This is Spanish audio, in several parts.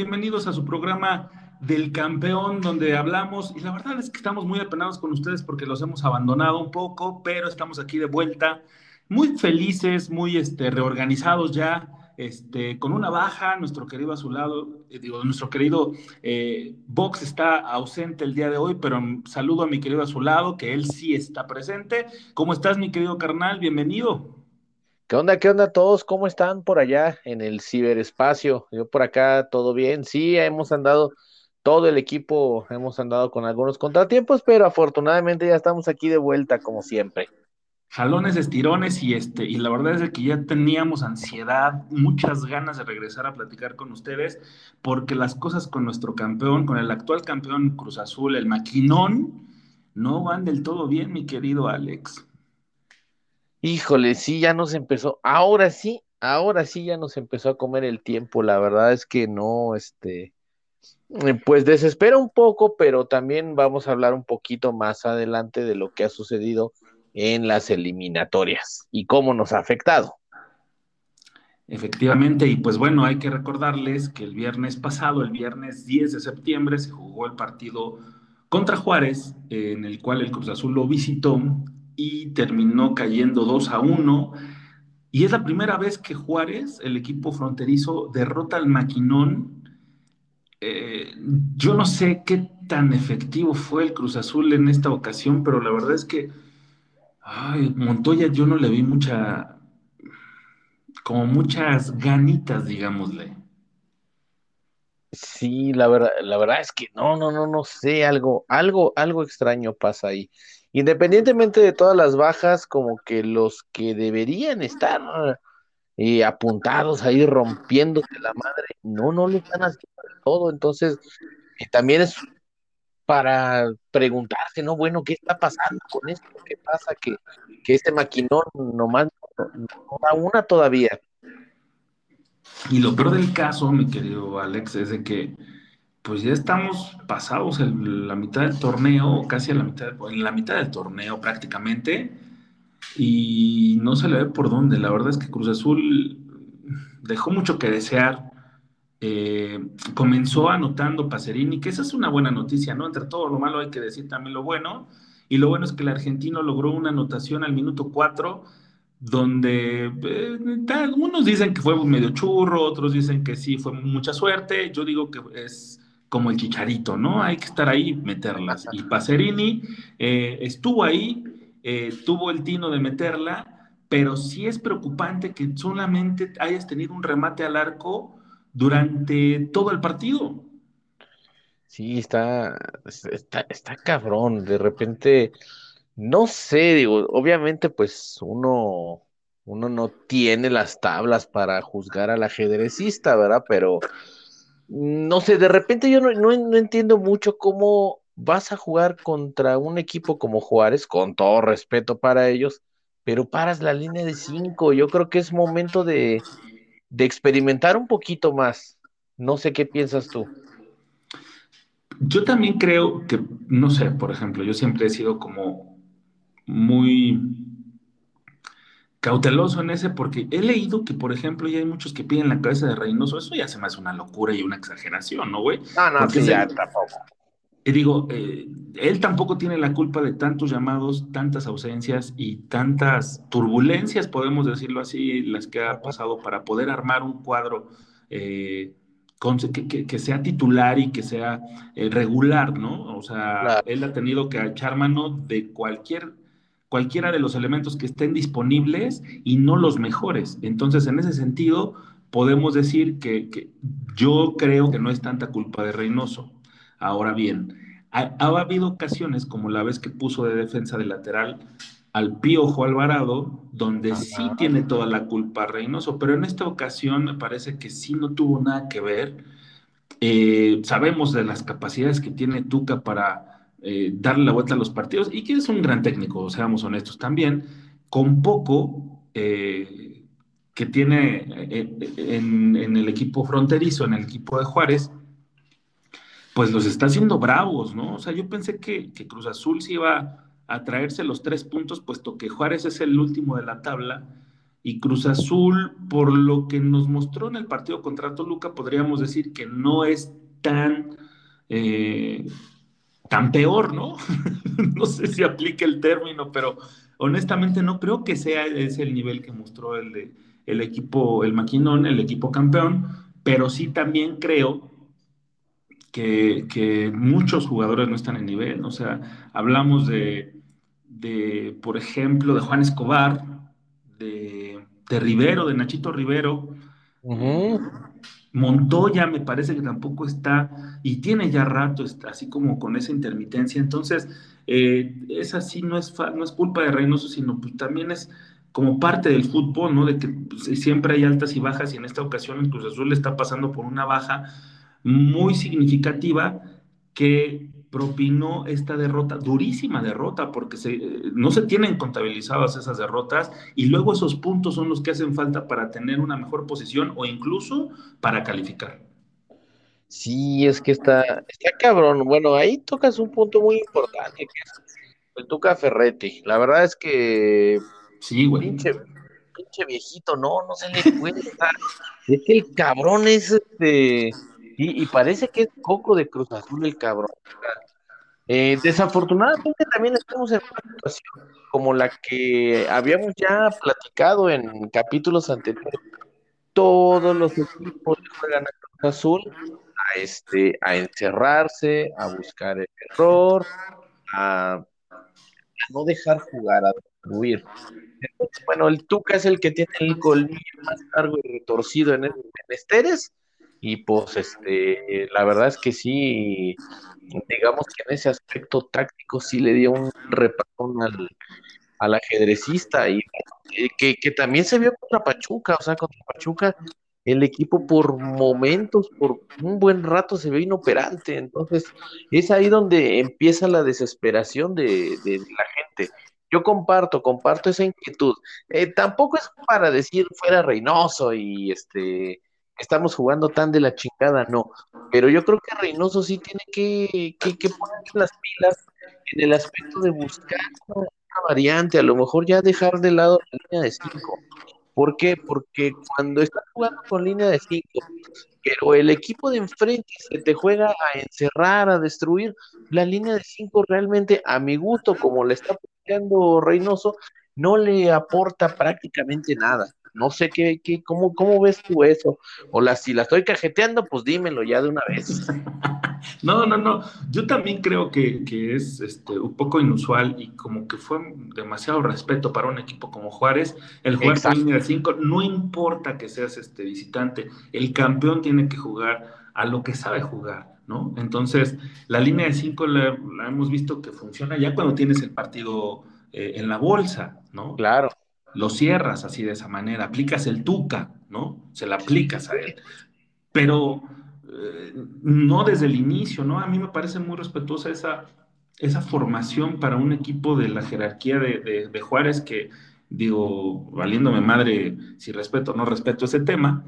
Bienvenidos a su programa del campeón, donde hablamos, y la verdad es que estamos muy apenados con ustedes porque los hemos abandonado un poco, pero estamos aquí de vuelta, muy felices, muy este, reorganizados ya, este, con una baja, nuestro querido azulado, eh, digo, nuestro querido eh, Vox está ausente el día de hoy, pero saludo a mi querido azulado, que él sí está presente. ¿Cómo estás, mi querido carnal? Bienvenido. ¿Qué onda? ¿Qué onda todos? ¿Cómo están por allá en el ciberespacio? Yo por acá, todo bien. Sí, hemos andado, todo el equipo, hemos andado con algunos contratiempos, pero afortunadamente ya estamos aquí de vuelta, como siempre. Jalones, estirones y este, y la verdad es que ya teníamos ansiedad, muchas ganas de regresar a platicar con ustedes, porque las cosas con nuestro campeón, con el actual campeón Cruz Azul, el Maquinón, no van del todo bien, mi querido Alex. Híjole, sí, ya nos empezó, ahora sí, ahora sí ya nos empezó a comer el tiempo, la verdad es que no, este, eh, pues desespera un poco, pero también vamos a hablar un poquito más adelante de lo que ha sucedido en las eliminatorias y cómo nos ha afectado. Efectivamente, y pues bueno, hay que recordarles que el viernes pasado, el viernes 10 de septiembre, se jugó el partido contra Juárez, en el cual el Cruz Azul lo visitó y terminó cayendo 2 a 1. Y es la primera vez que Juárez, el equipo fronterizo, derrota al maquinón. Eh, yo no sé qué tan efectivo fue el Cruz Azul en esta ocasión, pero la verdad es que Montoya yo no le vi mucha, como muchas ganitas, digámosle. Sí, la verdad, la verdad es que no, no, no, no sé, algo, algo, algo extraño pasa ahí. Independientemente de todas las bajas, como que los que deberían estar eh, apuntados ahí rompiéndose la madre, no, no lo están haciendo todo. Entonces, eh, también es para preguntarse, ¿no? Bueno, ¿qué está pasando con esto? ¿Qué pasa? Que, que este maquinón nomás no, no da una todavía. Y lo peor del caso, mi querido Alex, es de que pues ya estamos pasados la mitad del torneo, casi a la mitad, en la mitad del torneo prácticamente, y no se le ve por dónde. La verdad es que Cruz Azul dejó mucho que desear. Eh, comenzó anotando Pacerini, que esa es una buena noticia, ¿no? Entre todo lo malo hay que decir también lo bueno. Y lo bueno es que el argentino logró una anotación al minuto 4, donde eh, algunos dicen que fue medio churro, otros dicen que sí fue mucha suerte. Yo digo que es como el chicharito, ¿no? Hay que estar ahí, meterlas. Y Pacerini eh, estuvo ahí, eh, tuvo el tino de meterla, pero sí es preocupante que solamente hayas tenido un remate al arco durante todo el partido. Sí, está, está, está cabrón. De repente, no sé, digo, obviamente, pues uno, uno no tiene las tablas para juzgar al ajedrecista, ¿verdad? Pero no sé, de repente yo no, entiendo mucho cómo vas a jugar contra un equipo como Juárez, con todo respeto para ellos, pero paras la línea de cinco. Yo creo que es momento de, de experimentar un poquito más. No sé qué piensas tú. Yo también creo que, no sé, por ejemplo, yo siempre he sido como muy cauteloso en ese porque he leído que, por ejemplo, ya hay muchos que piden la cabeza de Reynoso. Eso ya se me hace una locura y una exageración, ¿no, güey? No, no, sí, ya tampoco. Y digo, eh, él tampoco tiene la culpa de tantos llamados, tantas ausencias y tantas turbulencias, podemos decirlo así, las que ha pasado para poder armar un cuadro eh, que, sea titular y que sea eh, regular, ¿no? O sea, él ha tenido que echar mano de cualquier cualquiera de los elementos que estén disponibles y no los mejores. Entonces, en ese sentido, podemos decir que, yo creo que no es tanta culpa de Reynoso. Ahora bien, ha, habido ocasiones, como la vez que puso de defensa de lateral al Piojo Alvarado, donde sí tiene toda la culpa Reynoso, pero en esta ocasión me parece que sí no tuvo nada que ver. Eh, sabemos de las capacidades que tiene Tuca para eh, darle la vuelta a los partidos y que es un gran técnico, seamos honestos también, con poco eh, que tiene eh, en, el equipo fronterizo, en el equipo de Juárez, pues los está haciendo bravos, ¿no? O sea, yo pensé que, que Cruz Azul se iba a traerse los tres puntos, puesto que Juárez es el último de la tabla Y Cruz Azul, por lo que nos mostró en el partido contra Toluca, podríamos decir que no es tan, tan peor, ¿no? no sé si aplica el término, pero honestamente no creo que sea ese el nivel que mostró el, el equipo, el Maquinón, el equipo campeón, pero sí también creo que, que, muchos jugadores no están en nivel. O sea, hablamos de, de por ejemplo, de Juan Escobar, de, de Rivero, de Nachito Rivero. Montoya me parece que tampoco está y tiene ya rato, así como con esa intermitencia. Entonces, eh, esa sí no es, no es culpa de Reynoso, sino pues también es como parte del fútbol, ¿no? De que pues, siempre hay altas y bajas y en esta ocasión el Cruz Azul está pasando por una baja muy significativa que propinó esta derrota, durísima derrota, porque no se tienen contabilizadas esas derrotas y luego esos puntos son los que hacen falta para tener una mejor posición o incluso para calificar. Sí, es que está, está cabrón. Bueno, ahí tocas un punto muy importante, que es el Tuca Ferretti. La verdad es que sí, güey. Pinche, pinche viejito, no, no se le puede Es que el cabrón es este y, parece que es poco de Cruz Azul el cabrón. Eh, desafortunadamente también estamos en una situación como la que habíamos ya platicado en capítulos anteriores. Todos los equipos juegan a Cruz Azul a, este, a encerrarse, a buscar el error, a, no dejar jugar, a destruir. bueno, el Tuca es el que tiene el colmillo más largo y retorcido en, el, menesteres y pues este, la verdad es que sí, digamos que en ese aspecto táctico sí le dio un repatón al, al ajedrecista y que, que, también se vio contra Pachuca, o sea, contra Pachuca el equipo por momentos, por un buen rato se ve inoperante, entonces es ahí donde empieza la desesperación de, de la gente. Yo comparto, comparto esa inquietud. Eh, tampoco es para decir fuera Reynoso y este estamos jugando tan de la chingada, no. Pero yo creo que Reynoso sí tiene que, que, poner las pilas en el aspecto de buscar una variante, a lo mejor ya dejar de lado la línea de 5. ¿Por qué? Porque cuando estás jugando con línea de 5, pero el equipo de enfrente se te juega a encerrar, a destruir, la línea de 5 realmente, a mi gusto, como le está planteando Reynoso, no le aporta prácticamente nada. No sé qué, qué cómo, cómo ves tú eso. O la, si la estoy cajeteando, pues dímelo ya de una vez. no, no, no. Yo también creo que, es este, un poco inusual y como que fue demasiado respeto para un equipo como Juárez. El jugar con línea de 5, no importa que seas este visitante, el campeón tiene que jugar a lo que sabe jugar. ¿no? Entonces, la línea de 5 la, hemos visto que funciona ya cuando tienes el partido eh, en la bolsa, ¿no? Claro lo cierras así de esa manera, aplicas el tuca, ¿no? Se la aplicas a él. Pero eh, no desde el inicio, ¿no? A mí me parece muy respetuosa esa, esa formación para un equipo de la jerarquía de, Juárez que, digo, valiéndome madre si respeto o no respeto ese tema,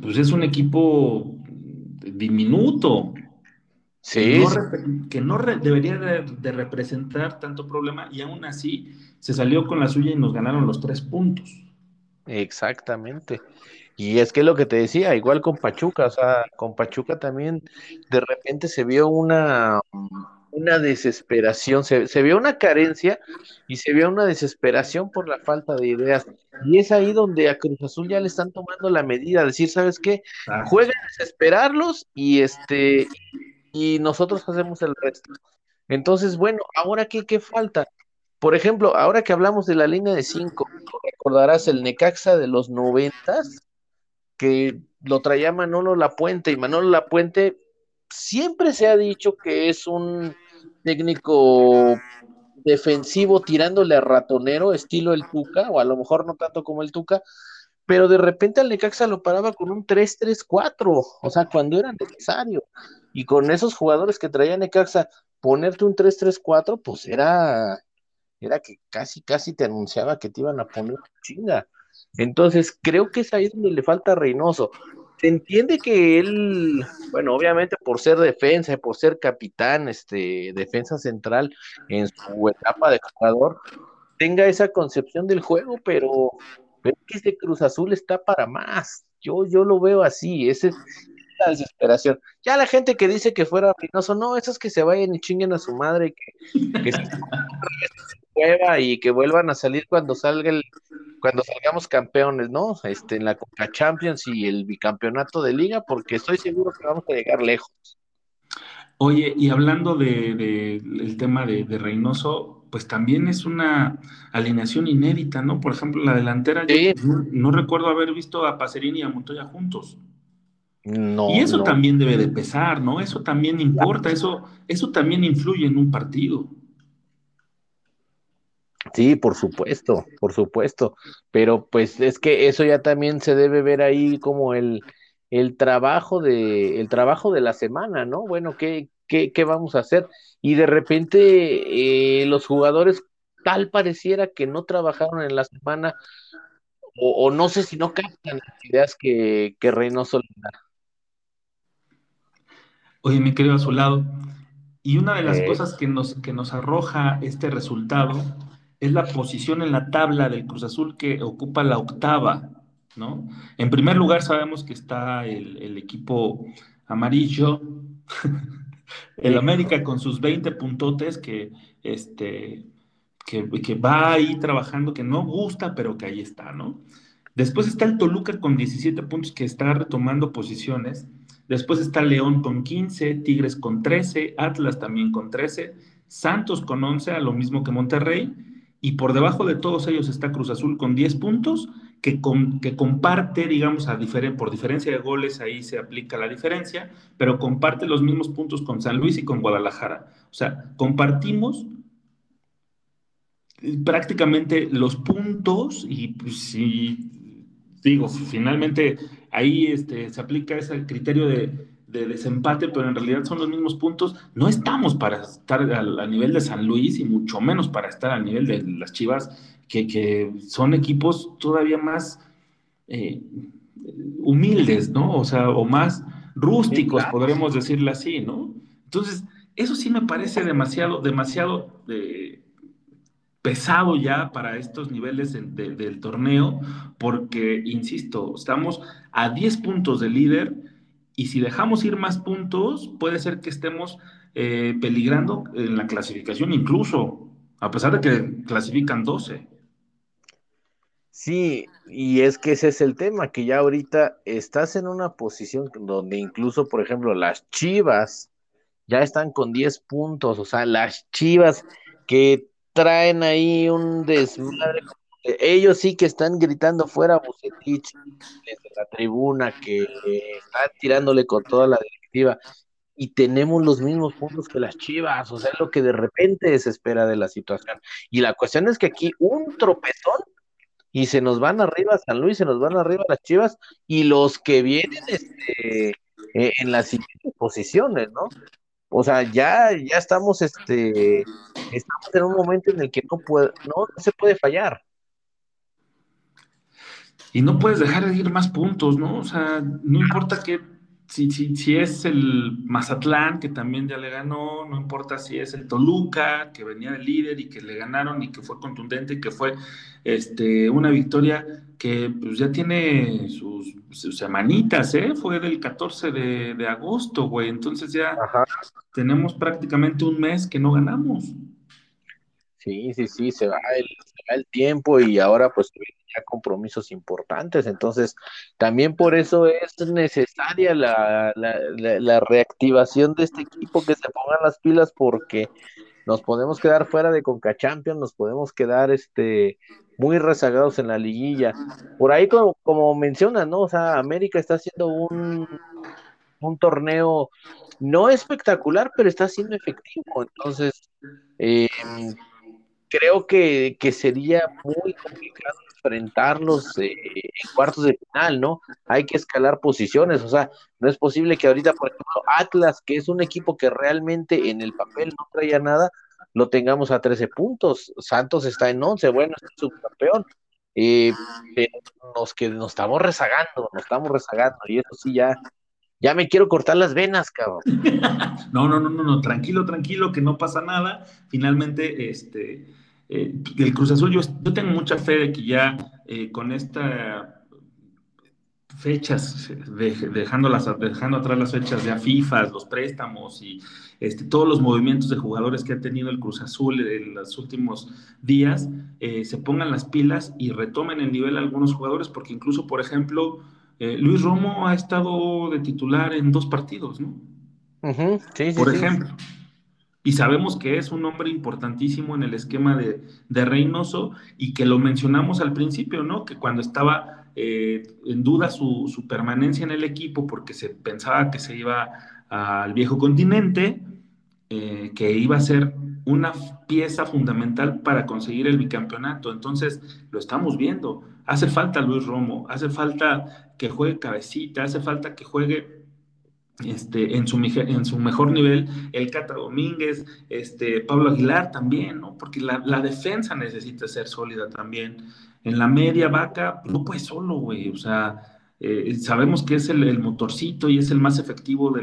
pues es un equipo diminuto, Sí. Que no, debería de, representar tanto problema y aún así se salió con la suya y nos ganaron los tres puntos. Exactamente. Y es que lo que te decía, igual con Pachuca, o sea, con Pachuca también de repente se vio una, una desesperación, se, vio una carencia y se vio una desesperación por la falta de ideas. Y es ahí donde a Cruz Azul ya le están tomando la medida, decir, ¿sabes qué? Jueguen a desesperarlos y este y nosotros hacemos el resto. Entonces, bueno, ahora qué, qué falta? Por ejemplo, ahora que hablamos de la línea de cinco, recordarás el Necaxa de los noventas, que lo traía Manolo Lapuente, y Manolo Lapuente siempre se ha dicho que es un técnico defensivo tirándole a ratonero, estilo el Tuca, o a lo mejor no tanto como el Tuca, pero de repente al Necaxa lo paraba con un 3-3-4, o sea, cuando era necesario. Y con esos jugadores que traía Necaxa, ponerte un 3-3-4, pues era, era que casi, casi te anunciaba que te iban a poner chinga. Entonces, creo que es ahí donde le falta Reynoso. Se entiende que él, bueno, obviamente por ser defensa, por ser capitán, este, defensa central en su etapa de jugador, tenga esa concepción del juego, pero pero que este Cruz Azul está para más. Yo, yo lo veo así, esa es la desesperación. Ya la gente que dice que fuera Reynoso, no, esos que se vayan y chinguen a su madre, que, que y que vuelvan a salir cuando salga el, cuando salgamos campeones, ¿no? Este, en la Copa Champions y el bicampeonato de liga, porque estoy seguro que vamos a llegar lejos. Oye, y hablando del de, tema de, Reynoso, pues también es una alineación inédita, ¿no? Por ejemplo, la delantera, yo no, recuerdo haber visto a Pacerini y a Montoya juntos. No, y eso también debe de pesar, ¿no? Eso también importa, eso, eso también influye en un partido. Sí, por supuesto, por supuesto. Pero pues es que eso ya también se debe ver ahí como el, el trabajo de, el trabajo de la semana, ¿no? Bueno, ¿qué, qué, qué vamos a hacer? Y de repente eh, los jugadores tal pareciera que no trabajaron en la semana, o, no sé si no captan las ideas que, que Reynoso le da. Oye, mi querido a su lado, y una de las eh. cosas que nos, que nos arroja este resultado es la posición en la tabla del Cruz Azul que ocupa la octava, ¿no? En primer lugar sabemos que está el, equipo amarillo, el América con sus 20 puntotes que, este, que, va ahí trabajando, que no gusta, pero que ahí está, ¿no? Después está el Toluca con 17 puntos que está retomando posiciones. Después está León con 15, Tigres con 13, Atlas también con 13, Santos con 11, a lo mismo que Monterrey, y por debajo de todos ellos está Cruz Azul con 10 puntos, que, que comparte, digamos, a por diferencia de goles, ahí se aplica la diferencia, pero comparte los mismos puntos con San Luis y con Guadalajara. O sea, compartimos prácticamente los puntos y pues, si digo, finalmente ahí este, se aplica ese criterio de de desempate, pero en realidad son los mismos puntos. No estamos para estar al, nivel de San Luis y mucho menos para estar al nivel de las Chivas, que, son equipos todavía más eh, humildes, ¿no? O sea, o más rústicos, podremos decirle así, ¿no? Entonces, eso sí me parece demasiado, demasiado eh, pesado ya para estos niveles del torneo, porque, insisto, estamos a 10 puntos de líder y si dejamos ir más puntos, puede ser que estemos eh, peligrando en la clasificación incluso, a pesar de que clasifican 12. Sí, y es que ese es el tema, que ya ahorita estás en una posición donde incluso, por ejemplo, las Chivas ya están con 10 puntos, o sea, las Chivas que traen ahí un desmadre ellos sí que están gritando fuera Bucetich desde la tribuna, que están tirándole con toda la directiva, y tenemos los mismos puntos que las Chivas, o sea, es lo que de repente se espera de la situación. Y la cuestión es que aquí un tropezón y se nos van arriba San Luis, se nos van arriba las Chivas, y los que vienen este, eh, en las siguientes posiciones, ¿no? O sea, ya, ya estamos, este, estamos en un momento en el que no puede, no se puede fallar y no puedes dejar de ir más puntos, ¿no? O sea, no importa que si, si, si, es el Mazatlán, que también ya le ganó, no importa si es el Toluca, que venía de líder y que le ganaron y que fue contundente y que fue este, una victoria que pues, ya tiene sus, semanitas, ¿eh? Fue del 14 de, agosto, güey. Entonces ya tenemos prácticamente un mes que no ganamos. Sí, sí, sí, se va el, el tiempo y ahora pues compromisos importantes. Entonces, también por eso es necesaria la, la, reactivación de este equipo, que se pongan las pilas, porque nos podemos quedar fuera de Conca Champions, nos podemos quedar este muy rezagados en la liguilla. Por ahí, como, como menciona, ¿no? O sea, América está haciendo un, un torneo no espectacular, pero está siendo efectivo. Entonces, eh, creo que, que, sería muy complicado enfrentarlos eh, en cuartos de final, ¿no? Hay que escalar posiciones, o sea, no es posible que ahorita, por ejemplo, Atlas, que es un equipo que realmente en el papel no traía nada, lo tengamos a 13 puntos, Santos está en 11, bueno, es subcampeón, eh, nos, que nos estamos rezagando, nos estamos rezagando, y eso sí ya, ya me quiero cortar las venas, cabrón. no, no, no, no, no, tranquilo, tranquilo, que no pasa nada. Finalmente, este, eh, el Cruz Azul, yo, tengo mucha fe de que ya eh, con esta fechas, dejando, atrás las fechas de FIFA, los préstamos y este, todos los movimientos de jugadores que ha tenido el Cruz Azul en los últimos días, eh, se pongan las pilas y retomen el nivel algunos jugadores, porque incluso, por ejemplo, eh, Luis Romo ha estado de titular en dos partidos, ¿no? por ejemplo. Y sabemos que es un hombre importantísimo en el esquema de, de Reynoso y que lo mencionamos al principio, ¿no? Que cuando estaba eh, en duda su, permanencia en el equipo porque se pensaba que se iba al viejo continente, eh, que iba a ser una pieza fundamental para conseguir el bicampeonato. Entonces, lo estamos viendo. Hace falta Luis Romo, hace falta que juegue cabecita, hace falta que juegue este, en, su, en su mejor nivel el Cata Domínguez, este, Pablo Aguilar también, ¿no? Porque la, la defensa necesita ser sólida también. En la media vaca, no puede solo, güey. O sea, eh, sabemos que es el, motorcito y es el más efectivo de,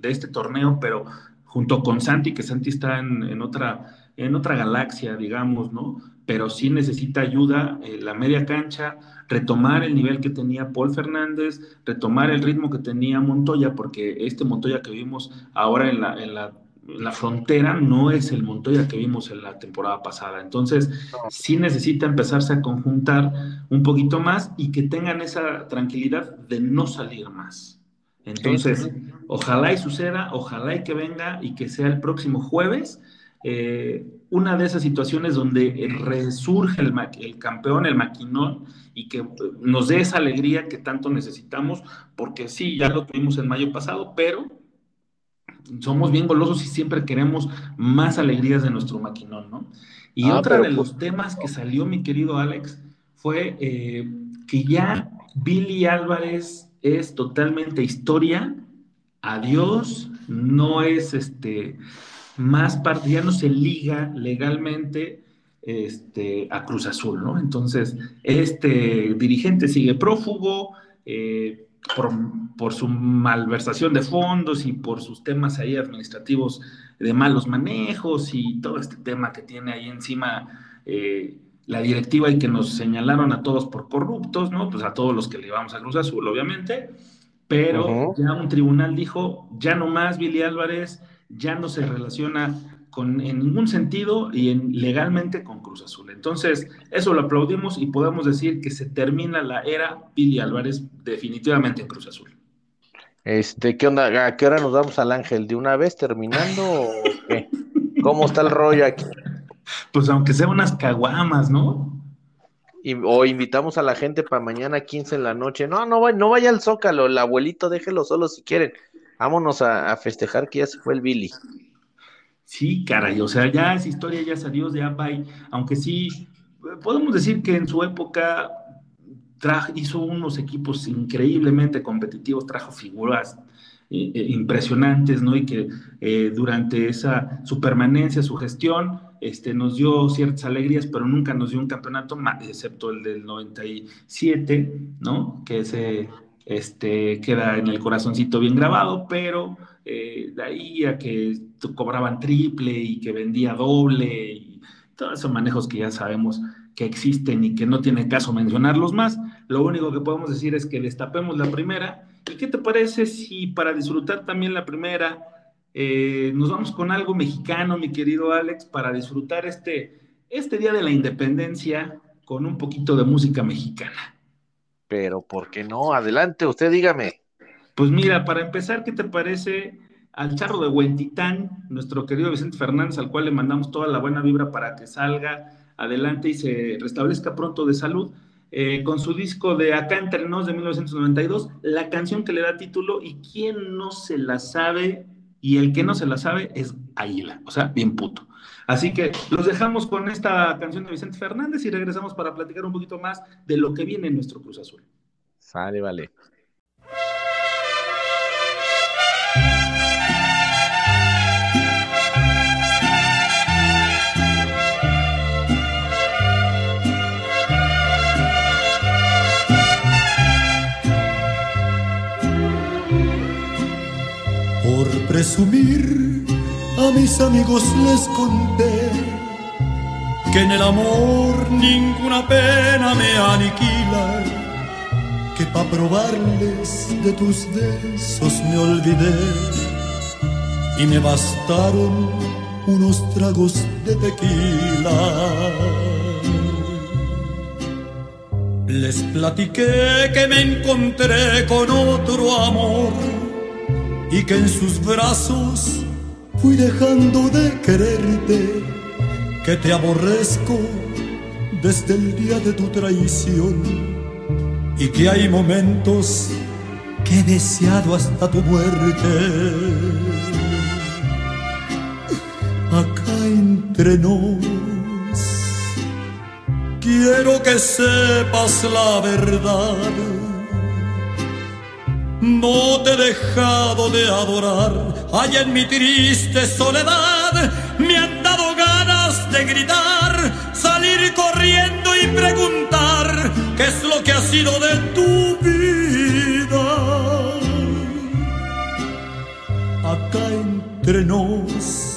de, este torneo, pero junto con Santi, que Santi está en, otra, en otra galaxia, digamos, ¿no? Pero sí necesita ayuda en la media cancha, retomar el nivel que tenía Paul Fernández, retomar el ritmo que tenía Montoya, porque este Montoya que vimos ahora en la, en la la frontera no es el Montoya que vimos en la temporada pasada. Entonces, sí necesita empezarse a conjuntar un poquito más y que tengan esa tranquilidad de no salir más. Entonces, ojalá y suceda, ojalá y que venga y que sea el próximo jueves eh, una de esas situaciones donde resurge el, el, campeón, el maquinón, y que nos dé esa alegría que tanto necesitamos, porque sí, ya lo tuvimos el mayo pasado, pero somos bien golosos y siempre queremos más alegrías de nuestro maquinón, ¿no? Y ah, otra de los temas que salió, mi querido Alex, fue eh, que ya Billy Álvarez es totalmente historia, adiós, no es este más parte, ya no se liga legalmente este, a Cruz Azul, ¿no? Entonces, este dirigente sigue prófugo, eh, por, su malversación de fondos y por sus temas ahí administrativos de malos manejos y todo este tema que tiene ahí encima eh, la directiva y que nos señalaron a todos por corruptos, ¿no? Pues a todos los que le íbamos a Cruz Azul, obviamente, pero ya un tribunal dijo, ya no más Billy Álvarez, ya no se relaciona con, en ningún sentido y en, legalmente con Cruz Azul. Entonces, eso lo aplaudimos y podemos decir que se termina la era Pili Álvarez definitivamente en Cruz Azul. Este, ¿qué onda? ¿A qué hora nos vamos al Ángel? ¿De una vez terminando o qué? ¿Cómo está el rollo aquí? Pues aunque sea unas caguamas, ¿no? o invitamos a la gente para mañana 15 en la noche. No, no, no vaya al Zócalo, el abuelito déjelo solo si quieren. Vámonos a, festejar que ya se fue el Billy. Sí, caray, o sea, ya esa historia, ya salió de Abay, aunque sí, podemos decir que en su época hizo unos equipos increíblemente competitivos, trajo figuras eh, eh, impresionantes, ¿no? Y que eh, durante esa, su permanencia, su gestión, este, nos dio ciertas alegrías, pero nunca nos dio un campeonato, excepto el del 97, ¿no? Que ese este, queda en el corazoncito bien grabado, pero eh, de ahí a que cobraban triple y que vendía doble y todos esos manejos que ya sabemos que existen y que no tiene caso mencionarlos más, lo único que podemos decir es que destapemos la primera. ¿Y qué te parece si para disfrutar también la primera eh, nos vamos con algo mexicano, mi querido Alex, para disfrutar este, este Día de la Independencia con un poquito de música mexicana? Pero, ¿por qué no? Adelante, usted dígame. Pues mira, para empezar, ¿qué te parece al charro de Huentitán, nuestro querido Vicente Fernández, al cual le mandamos toda la buena vibra para que salga adelante y se restablezca pronto de salud? Eh, con su disco de Acá entre nos de 1992, la canción que le da título y quien no se la sabe y el que no se la sabe es Águila, o sea, bien puto. Así que los dejamos con esta canción de Vicente Fernández y regresamos para platicar un poquito más de lo que viene en nuestro Cruz Azul. Sale, vale. Por presumir a mis amigos les conté que en el amor ninguna pena me aniquila, que pa' probarles de tus besos me olvidé y me bastaron unos tragos de tequila. Les platiqué que me encontré con otro amor y que en sus brazos fui dejando de quererte, que te aborrezco desde el día de tu traición y que hay momentos que he deseado hasta tu muerte. Acá entre nos, quiero que sepas la verdad no te he dejado de adorar, allá en mi triste soledad me han dado ganas de gritar, salir corriendo y preguntar qué es lo que ha sido de tu vida. Acá entre nos,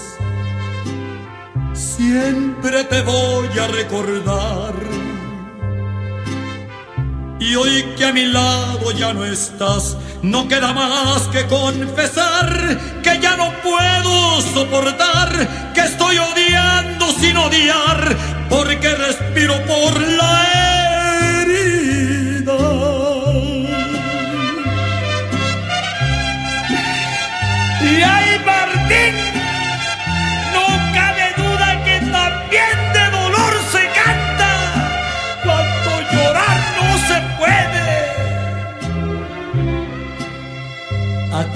siempre te voy a recordar y hoy que a mi lado ya no estás, no queda más que confesar que ya no puedo soportar, que estoy odiando sin odiar, porque respiro por la herida. Y ay, Martín,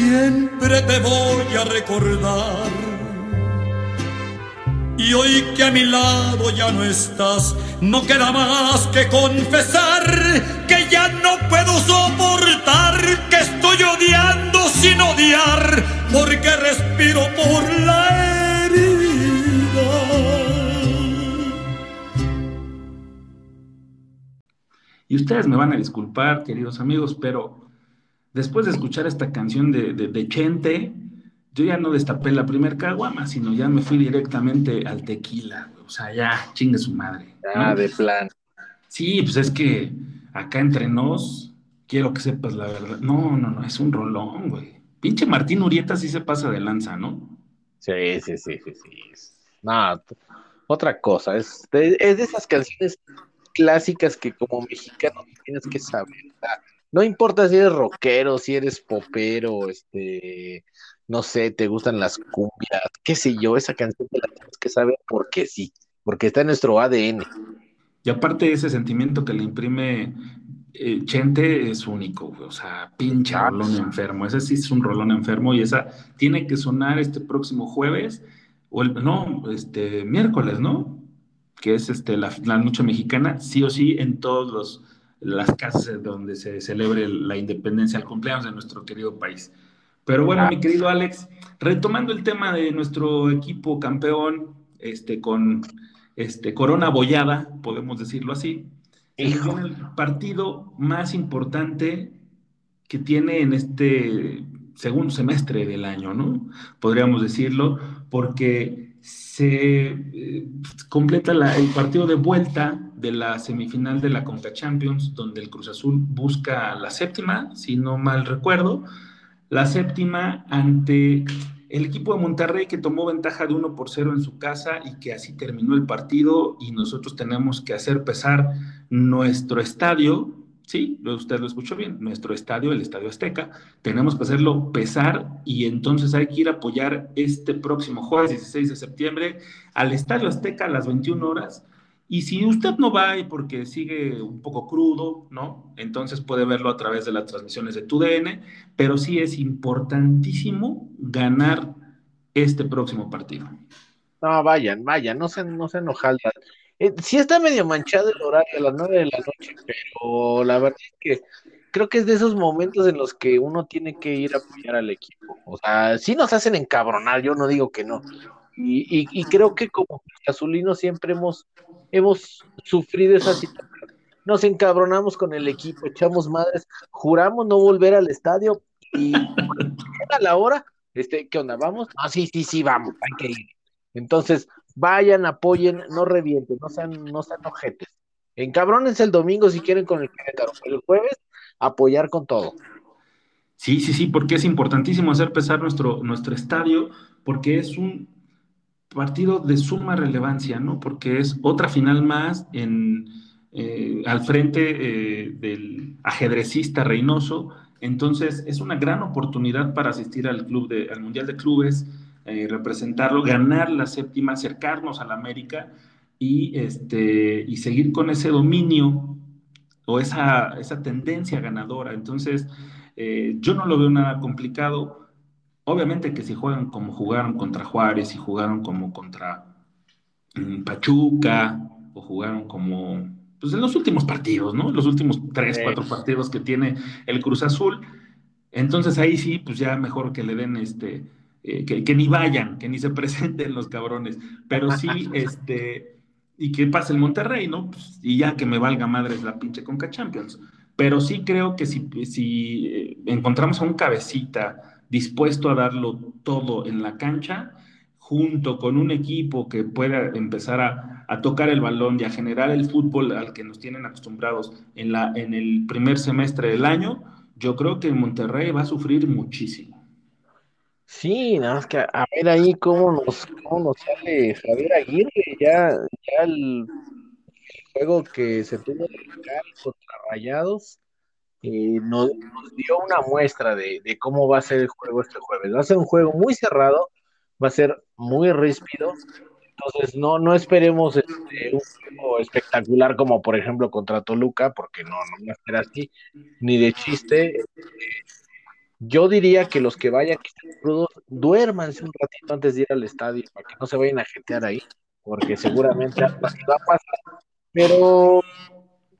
siempre te voy a recordar. Y hoy que a mi lado ya no estás, no queda más que confesar que ya no puedo soportar, que estoy odiando sin odiar, porque respiro por la herida. Y ustedes me van a disculpar, queridos amigos, pero después de escuchar esta canción de, de, de Chente, yo ya no destapé la primer caguama, sino ya me fui directamente al tequila. O sea, ya chingue su madre. Ah, de plan. Sí, pues es que acá entre nos, quiero que sepas la verdad. No, no, no, es un rolón, güey. Pinche Martín Urieta sí se pasa de lanza, ¿no? Sí, sí, sí, sí, sí. No, otra cosa, es de, es de esas canciones clásicas que como mexicano tienes que saber. No importa si eres rockero, si eres popero, este, no sé, te gustan las cumbias, qué sé yo, esa canción te la tienes que saber porque sí, porque está en nuestro ADN. Y aparte ese sentimiento que le imprime eh, Chente es único, güey. o sea, pinche rolón enfermo, ese sí es un rolón enfermo y esa tiene que sonar este próximo jueves, o el, no, este miércoles, ¿no? Que es este, la, la noche mexicana, sí o sí en todos los las casas donde se celebre la independencia, el cumpleaños de nuestro querido país. Pero bueno, mi querido Alex, retomando el tema de nuestro equipo campeón, este, con este, Corona Bollada, podemos decirlo así, es el partido más importante que tiene en este segundo semestre del año, ¿no? Podríamos decirlo, porque se eh, completa la, el partido de vuelta de la semifinal de la Conca Champions, donde el Cruz Azul busca la séptima, si no mal recuerdo, la séptima ante el equipo de Monterrey que tomó ventaja de 1 por 0 en su casa y que así terminó el partido y nosotros tenemos que hacer pesar nuestro estadio, sí, usted lo escuchó bien, nuestro estadio, el Estadio Azteca, tenemos que hacerlo pesar y entonces hay que ir a apoyar este próximo jueves 16 de septiembre al Estadio Azteca a las 21 horas y si usted no va y porque sigue un poco crudo, ¿no? Entonces puede verlo a través de las transmisiones de TUDN, pero sí es importantísimo ganar este próximo partido. No, vayan, vayan, no se, no se enojan. Eh, sí está medio manchado el horario a las nueve de la noche, pero la verdad es que creo que es de esos momentos en los que uno tiene que ir a apoyar al equipo. O sea, sí nos hacen encabronar, yo no digo que no. Y, y, creo que como azulinos siempre hemos, hemos sufrido esa situación. Nos encabronamos con el equipo, echamos madres, juramos no volver al estadio y a la hora, este, ¿qué onda? ¿Vamos? Ah, sí, sí, sí, vamos, hay que ir. Entonces, vayan, apoyen, no revienten, no sean, no sean ojetes. Encabrónense el domingo si quieren con el Querétaro, pero el jueves apoyar con todo. Sí, sí, sí, porque es importantísimo hacer pesar nuestro, nuestro estadio, porque es un partido de suma relevancia, ¿no? Porque es otra final más eh, al frente eh, del ajedrecista Reynoso. Entonces, es una gran oportunidad para asistir al, club de, al Mundial de Clubes, eh, representarlo, ganar la séptima, acercarnos a la América y, este, y seguir con ese dominio o esa, esa tendencia ganadora. Entonces, yo no lo veo nada complicado. Obviamente que si juegan como jugaron contra Juárez y jugaron como contra mm, Pachuca o jugaron como, pues en los últimos partidos, ¿no? Los últimos tres, cuatro partidos que tiene el Cruz Azul. Entonces ahí sí, pues ya mejor que le den este, eh, que, ni vayan, que ni se presenten los cabrones, pero sí, este, y que pase el Monterrey, ¿no? Pues, y ya que me valga madres la pinche Conca Champions. Pero sí creo que si, si eh, encontramos a un cabecita dispuesto a darlo todo en la cancha, junto con un equipo que pueda empezar a, tocar el balón y a generar el fútbol al que nos tienen acostumbrados en, la, en el primer semestre del año, yo creo que Monterrey va a sufrir muchísimo. Sí, nada más que a, ver ahí cómo nos, cómo nos sale Javier Aguirre, ya, ya el, juego que se tuvo contra Rayados eh, nos, dio una muestra de, cómo va a ser el juego este jueves. Va a ser un juego muy cerrado, va a ser muy ríspido, entonces no, no esperemos este, un juego espectacular como por ejemplo contra Toluca, porque no, no va a ser así, ni de chiste. Yo diría que los que vayan que estén crudos, duérmanse un ratito antes de ir al estadio para que no se vayan a jetear ahí, porque seguramente va a pasar. Pero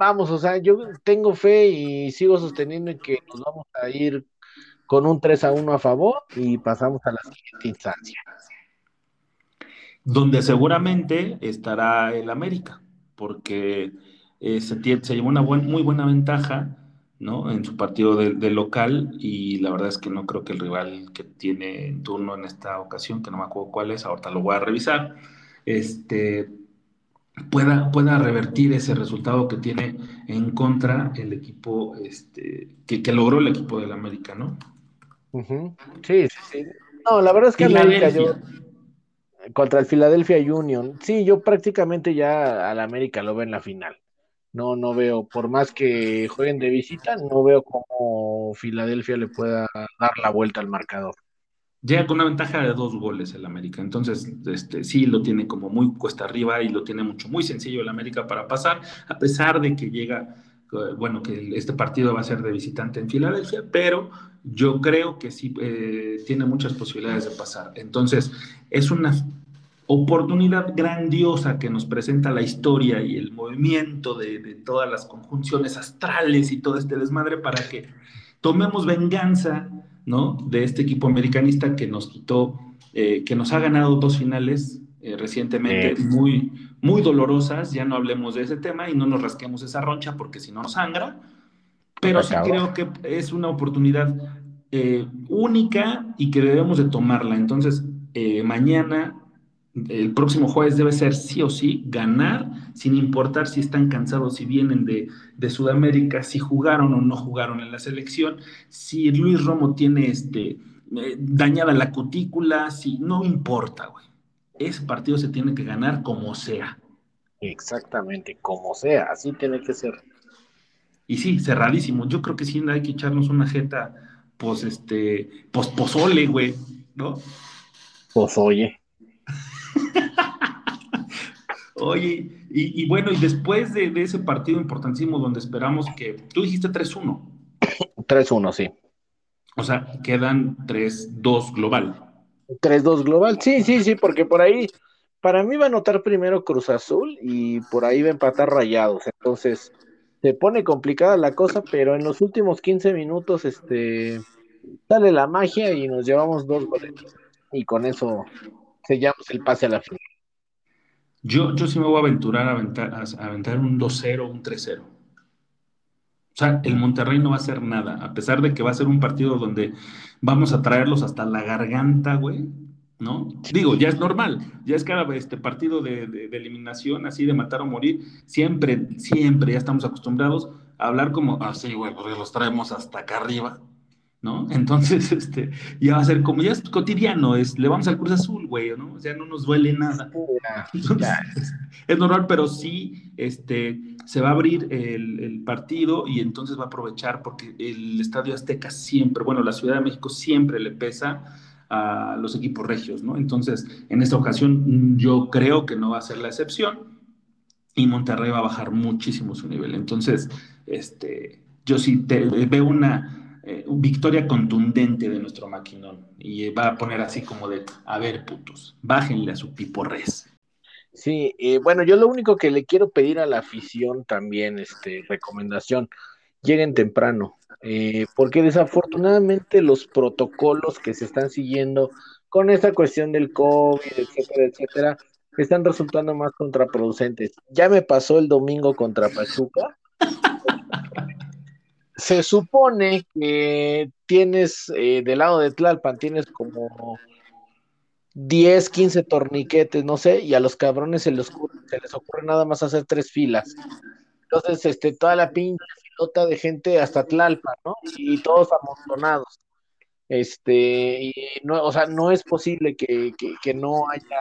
vamos, o sea, yo tengo fe y sigo sosteniendo que nos vamos a ir con un 3 a 1 a favor y pasamos a la siguiente instancia. Donde seguramente estará el América, porque eh, se, se, llevó una muy buena ventaja ¿no? En su partido de, local y la verdad es que no creo que el rival que tiene en turno en esta ocasión, que no me acuerdo cuál es, ahorita lo voy a revisar, este, pueda, pueda revertir ese resultado que tiene en contra el equipo este, que, logró el equipo del América, ¿no? Sí, sí, sí. No, la verdad es que América yo contra el Philadelphia Union, sí, yo prácticamente ya al América lo veo en la final. No, no veo, por más que jueguen de visita, no veo cómo Filadelfia le pueda dar la vuelta al marcador. Llega con una ventaja de dos goles el América, entonces este, sí lo tiene como muy cuesta arriba y lo tiene mucho, muy sencillo el América para pasar, a pesar de que llega, eh, bueno, que este partido va a ser de visitante en Filadelfia, pero yo creo que sí eh, tiene muchas posibilidades de pasar. Entonces, es una oportunidad grandiosa que nos presenta la historia y el movimiento de, todas las conjunciones astrales y todo este desmadre para que tomemos venganza, ¿no? De este equipo americanista que nos quitó, eh, que nos ha ganado dos finales eh, recientemente muy, muy dolorosas, ya no hablemos de ese tema y no nos rasquemos esa roncha porque si no nos sangra, pero sí creo que es una oportunidad eh, única y que debemos de tomarla. Entonces, mañana el próximo jueves debe ser sí o sí ganar, sin importar si están cansados, si vienen de, Sudamérica, si jugaron o no jugaron en la selección, si Luis Romo tiene este, eh, dañada la cutícula, si no importa, güey. Ese partido se tiene que ganar como sea. Exactamente, como sea, así tiene que ser. Y sí, cerradísimo. Yo creo que sí hay que echarnos una jeta, pues, este, pues, pozole, güey, ¿no? Pues oye. Oye, y, bueno, y después de, ese partido importantísimo donde esperamos que. Tú dijiste 3-1. 3-1, sí. O sea, quedan 3-2 global. 3-2 global, sí, sí, sí, porque por ahí para mí va a anotar primero Cruz Azul y por ahí va a empatar Rayados. Entonces, se pone complicada la cosa, pero en los últimos 15 minutos, este, sale la magia y nos llevamos dos goles. Y con eso sellamos el pase a la final. Yo, yo sí me voy a aventurar a aventar, a aventar un 2-0, un 3-0. O sea, el Monterrey no va a hacer nada, a pesar de que va a ser un partido donde vamos a traerlos hasta la garganta, güey. ¿no? Digo, ya es normal, ya es cada este partido de, de, eliminación, así de matar o morir, siempre, siempre ya estamos acostumbrados a hablar como, así, güey, porque los traemos hasta acá arriba, ¿no? Entonces, este, ya va a ser como, ya es cotidiano, es, le vamos al Cruz Azul, güey, ¿no? O sea, no nos duele nada. es normal, pero sí, este, se va a abrir el, el, partido y entonces va a aprovechar porque el Estadio Azteca siempre, bueno, la Ciudad de México siempre le pesa a los equipos regios, ¿no? Entonces, en esta ocasión yo creo que no va a ser la excepción y Monterrey va a bajar muchísimo su nivel. Entonces, este, yo sí veo una eh, victoria contundente de nuestro maquinón y va a poner así como de, a ver, putos, bájenle a su tipo res. Sí, eh, bueno, yo lo único que le quiero pedir a la afición también, este, recomendación, lleguen temprano, eh, porque desafortunadamente los protocolos que se están siguiendo con esta cuestión del COVID, etcétera, etcétera, están resultando más contraproducentes. Ya me pasó el domingo contra Pachuca. Se supone que tienes eh, del lado de Tlalpan, tienes como 10, 15 torniquetes, no sé, y a los cabrones se les, se les ocurre nada más hacer tres filas. Entonces, este, toda la pinche filota de gente hasta Tlalpa, ¿no? Y todos amontonados. Este, y no, o sea, no es posible que, no haya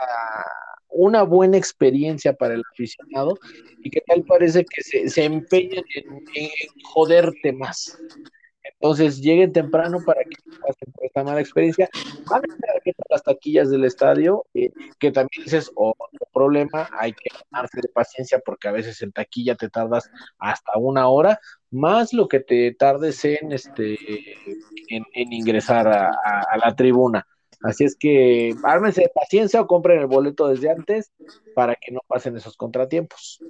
una buena experiencia para el aficionado y que tal parece que se, se empeñan en, joderte más. Entonces lleguen temprano para que pasen por esta mala experiencia. Van las taquillas del estadio, eh, que también oh, otro problema, hay que ganarse de paciencia porque a veces en taquilla te tardas hasta una hora, más lo que te tardes en este en, ingresar a, la tribuna. Así es que ármense de paciencia o compren el boleto desde antes para que no pasen esos contratiempos.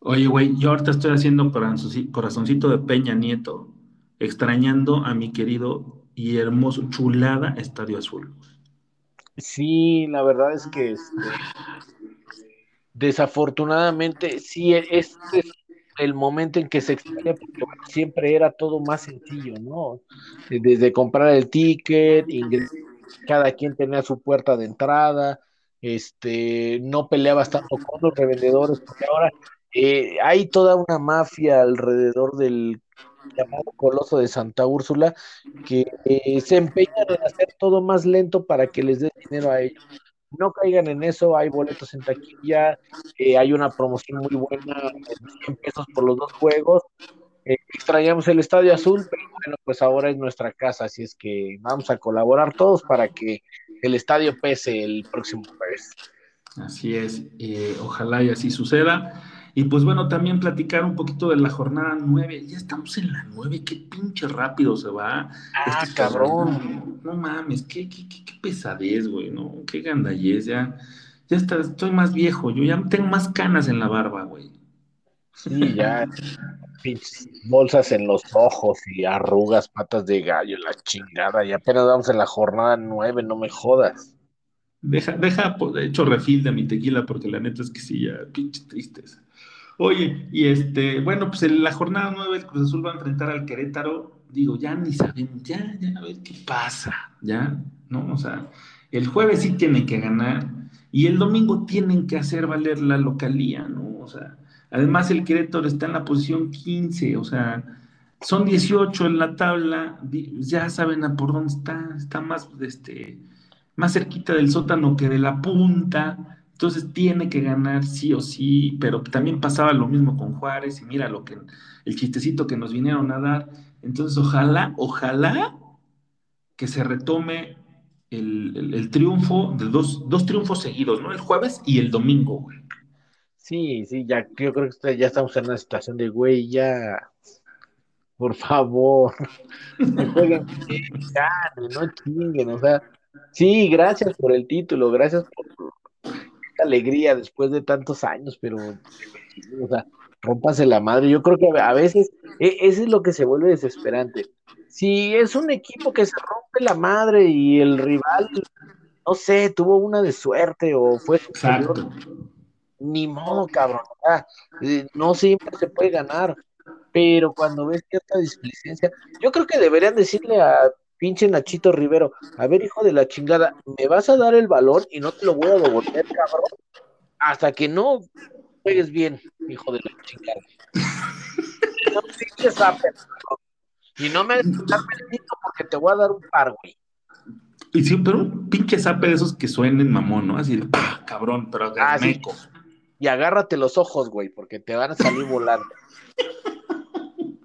Oye, güey, yo ahorita estoy haciendo corazoncito de Peña Nieto extrañando a mi querido y hermoso, chulada Estadio Azul. Sí, la verdad es que este, desafortunadamente sí, este es el momento en que se extraña porque siempre era todo más sencillo, ¿no? Desde comprar el ticket, cada quien tenía su puerta de entrada, este, no peleabas tanto con los revendedores, porque ahora eh, hay toda una mafia alrededor del llamado Coloso de Santa Úrsula, que eh, se empeñan en hacer todo más lento para que les dé dinero a ellos. No caigan en eso, hay boletos en taquilla, eh, hay una promoción muy buena, 100 pesos por los dos juegos. Eh, extrañamos el Estadio Azul, pero bueno, pues ahora es nuestra casa, así es que vamos a colaborar todos para que el estadio pese el próximo jueves. Así es, ojalá y así suceda. Y pues bueno, también platicar un poquito de la jornada nueve. Ya estamos en la nueve, qué pinche rápido se va. Ah, este cabrón. No, mames, qué, qué, qué, pesadez, güey, ¿no? Qué gandallez, ya. Ya está, estoy más viejo, yo ya tengo más canas en la barba, güey. Sí, ya. bolsas en los ojos y arrugas, patas de gallo, la chingada. Y apenas vamos en la jornada nueve, no me jodas. Deja, deja, pues, de hecho, refil de mi tequila, porque la neta es que sí, ya, pinche tristeza. Oye, y este, bueno, pues en la jornada 9 el Cruz Azul va a enfrentar al Querétaro. Digo, ya ni sabemos, ya, ya a ver qué pasa, ya, ¿no? O sea, el jueves sí tienen que ganar y el domingo tienen que hacer valer la localía, ¿no? O sea, además el Querétaro está en la posición 15, o sea, son 18 en la tabla, ya saben a por dónde está, está más, este, más cerquita del sótano que de la punta entonces tiene que ganar sí o sí, pero también pasaba lo mismo con Juárez y mira lo que el chistecito que nos vinieron a dar. Entonces ojalá, ojalá que se retome el, triunfo de dos, triunfos seguidos, ¿no? El jueves y el domingo, güey. Sí, sí, ya yo creo que ya estamos en una situación de, güey, ya, por favor, jueguen, no chinguen, o sea, sí, gracias por el título, gracias por alegría después de tantos años, pero, o sea, rómpase la madre. Yo creo que a veces e, eso es lo que se vuelve desesperante. Si es un equipo que se rompe la madre y el rival, no sé, tuvo una de suerte o fue Exacto. Ni modo, cabrón. Eh, no siempre se puede ganar, pero cuando ves cierta displicencia, yo creo que deberían decirle a pinche Nachito Rivero, a ver, hijo de la chingada, me vas a dar el valor y no te lo voy a devolver, cabrón, hasta que no juegues bien, hijo de la chingada. no pinches y no me hagas porque te voy a dar un par, güey. Y siempre un pinche zape de esos que suenen mamón, ¿no? Así de, cabrón, pero ah, Y agárrate los ojos, güey, porque te van a salir volando.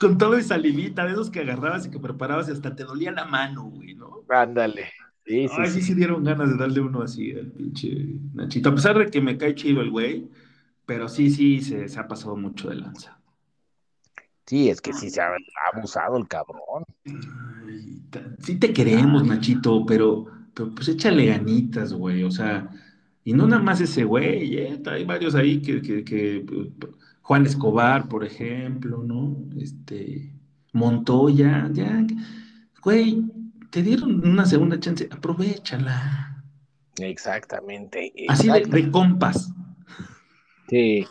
Con todo y salivita, de esos que agarrabas y que preparabas y hasta te dolía la mano, güey, ¿no? Ándale. Sí, sí, Ay, sí, sí, dieron ganas de darle uno así al pinche Nachito. A pesar de que me cae chido el güey, pero sí, sí, se, se ha pasado mucho de lanza. Sí, es que sí se ha abusado el cabrón. sí te queremos, Nachito, pero, pero pues échale ganitas, güey. O sea, y no nada más ese güey, eh, hay varios ahí que, que, que, Juan Escobar, por ejemplo, ¿no? Este, Montoya, ya, güey, te dieron una segunda chance, aprovechala. Exactamente. Así de, de compas. Sí.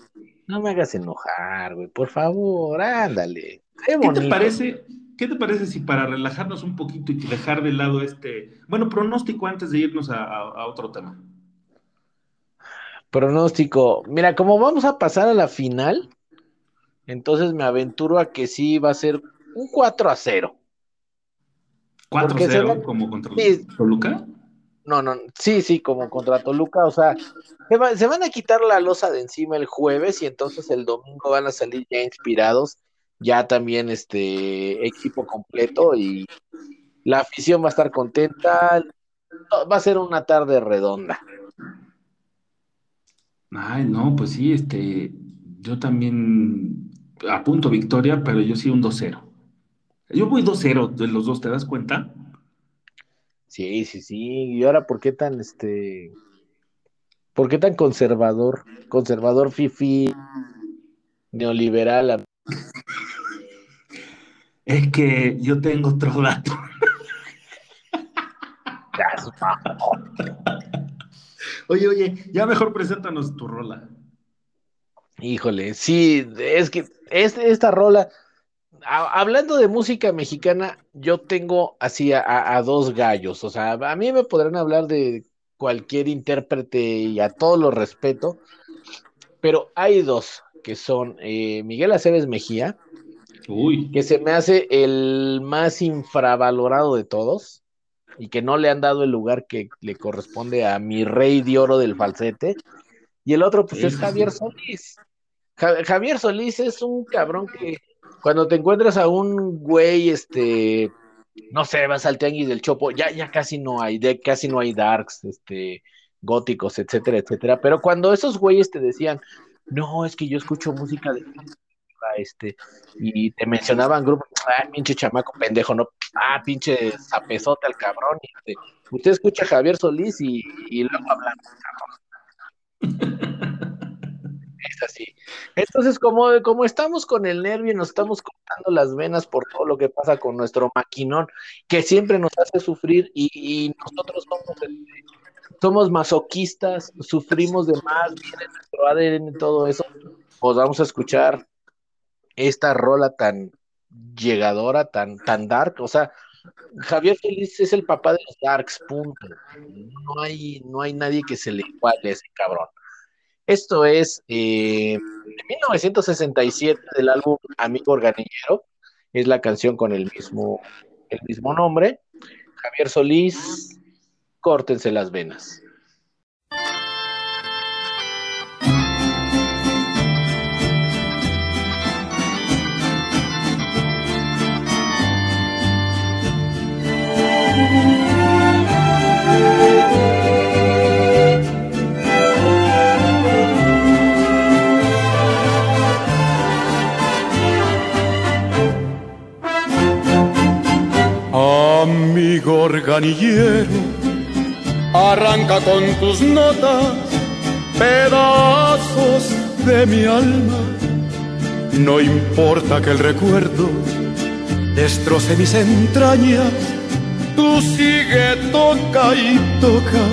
No me hagas enojar, güey, por favor, ándale. Qué, te parece? ¿Qué te parece si para relajarnos un poquito y dejar de lado este, bueno, pronóstico antes de irnos a, otro tema? Pronóstico. Mira, como vamos a pasar a la final, entonces me aventuro a que sí va a ser un 4 a 0. 4 a 0 como contra Toluca. No, no, sí, sí, como contra Toluca, o sea, se, van a quitar la losa de encima el jueves y entonces el domingo van a salir ya inspirados, ya también este equipo completo y la afición va a estar contenta, va a ser una tarde redonda. Ay, no, pues sí, este, yo también apunto victoria, pero yo sí un 2-0. Yo voy 2-0 de los dos, ¿te das cuenta? Sí, sí, sí. ¿Y ahora por qué tan, este, por qué tan conservador? Conservador, fifi, neoliberal. Es que yo tengo otro dato. oye, oye, ya mejor preséntanos tu rola. Híjole, sí, es que esta rola hablando de música mexicana, yo tengo así a, dos gallos. O sea, a mí me podrán hablar de cualquier intérprete y a todos los respeto, pero hay dos que son eh, Miguel Aceves Mejía, que se me hace el más infravalorado de todos y que no le han dado el lugar que le corresponde a mi rey de oro del falsete. Y el otro, pues, es Javier Solís. Javier Solís es un cabrón que cuando te encuentras a un güey, este, no sé, vas al tianguis del Chopo, ya, ya casi no hay, de, casi no hay darks, este, góticos, etcétera, etcétera. Pero cuando esos güeyes te decían, no, es que yo escucho música de este, y te mencionaban grupos, ah, pinche chamaco pendejo, no, ah, pinche zapezote al cabrón, este, usted escucha a Javier Solís y, y luego hablamos. Es así. Entonces, como, como estamos con el nervio y nos estamos cortando las venas por todo lo que pasa con nuestro maquinón, que siempre nos hace sufrir y, nosotros somos, este, somos masoquistas, sufrimos de más, viene nuestro ADN, todo eso, pues vamos a escuchar esta rola tan llegadora, tan, tan dark, o sea, Javier Feliz es el papá de los darks, punto. No hay, no hay nadie que se le iguale a ese cabrón. Esto es eh, de 1967 del álbum Amigo Organillero. Es la canción con el mismo, el mismo nombre. Javier Solís, córtense las venas. Arranca con tus notas pedazos de mi alma. No importa que el recuerdo destroce mis entrañas, tú sigue, toca y toca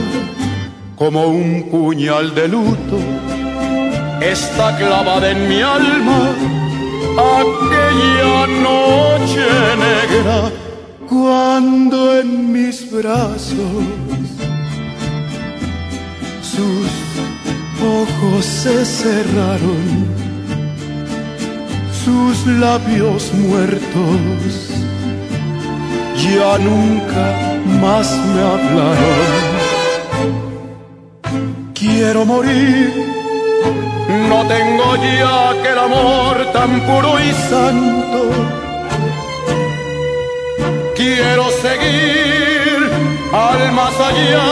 como un puñal de luto. Está clavada en mi alma aquella noche negra cuando en mis brazos sus ojos se cerraron, sus labios muertos ya nunca más me hablaron. Quiero morir, no tengo ya que el amor tan puro y santo. Quiero seguir al más allá,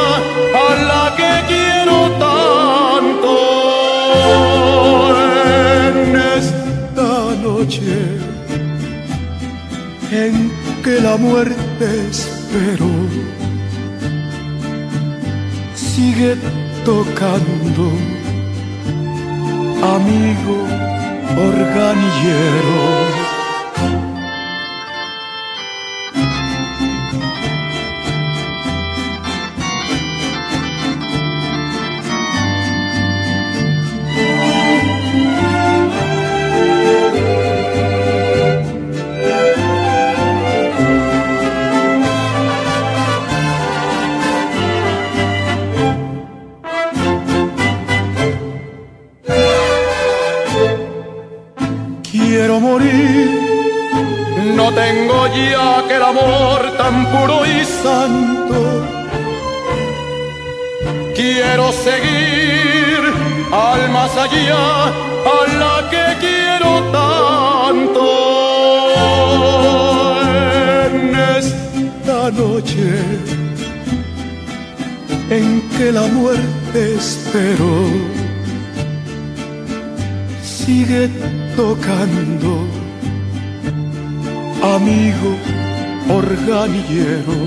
a la que quiero tanto. En esta noche en que la muerte espero, sigue tocando, amigo organillero. Más allá, a la que quiero tanto. En esta noche en que la muerte espero, sigue tocando, amigo organillero,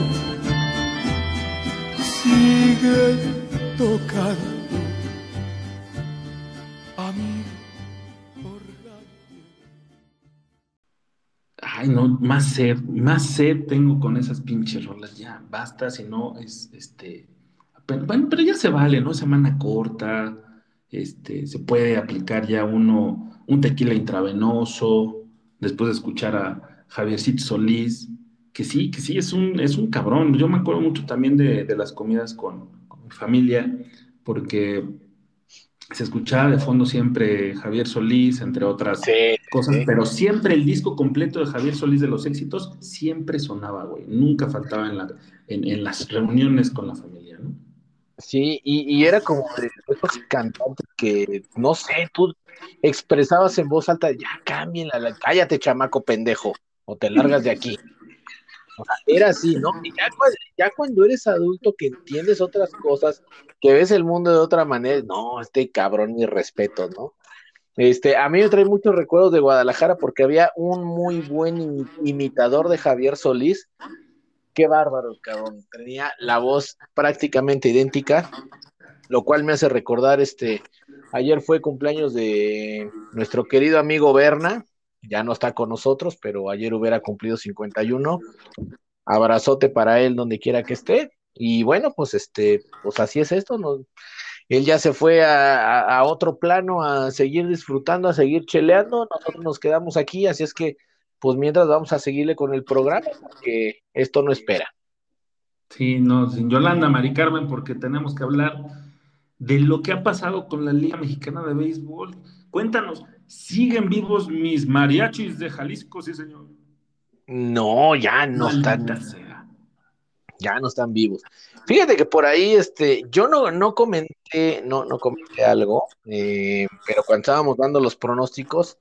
Ay, no, más sed, más sed tengo con esas pinches rolas. Ya, basta, si no, es, este, pero, bueno, pero ya se vale, ¿no? Semana corta, este, se puede aplicar ya uno un tequila intravenoso, después de escuchar a Javiercito Solís, que sí, que sí, es un, es un cabrón. Yo me acuerdo mucho también de, de las comidas con, con mi familia, porque se escuchaba de fondo siempre Javier Solís, entre otras Sí, cosas, sí. pero siempre el disco completo de Javier Solís de los éxitos siempre sonaba, güey. Nunca faltaba en, la, en, en las reuniones con la familia, ¿no? Sí, y, y era como de esos cantantes que, no sé, tú expresabas en voz alta, ya cámbienla, la- cállate, chamaco pendejo, o te largas de aquí. Era así, ¿no? Y ya, cua- ya cuando eres adulto que entiendes otras cosas, que ves el mundo de otra manera, no, este cabrón, mi respeto, ¿no? Este, a mí me trae muchos recuerdos de Guadalajara porque había un muy buen imi- imitador de Javier Solís. Qué bárbaro, cabrón. Tenía la voz prácticamente idéntica, lo cual me hace recordar, este, ayer fue cumpleaños de nuestro querido amigo Berna, ya no está con nosotros, pero ayer hubiera cumplido 51. Abrazote para él donde quiera que esté. Y bueno, pues este, pues así es esto, ¿no? Él ya se fue a, otro plano a seguir disfrutando, a seguir cheleando. Nosotros nos quedamos aquí, así es que, pues mientras vamos a seguirle con el programa, porque esto no espera. Sí, no, sin Yolanda, Mari Carmen, porque tenemos que hablar de lo que ha pasado con la Liga Mexicana de Béisbol. Cuéntanos, ¿siguen vivos mis mariachis de Jalisco? Sí, señor. No, ya no están, sea. ya no están vivos. Fíjate que por ahí, este, yo no, no comenté, no, no comenté algo, eh, pero cuando estábamos dando los pronósticos,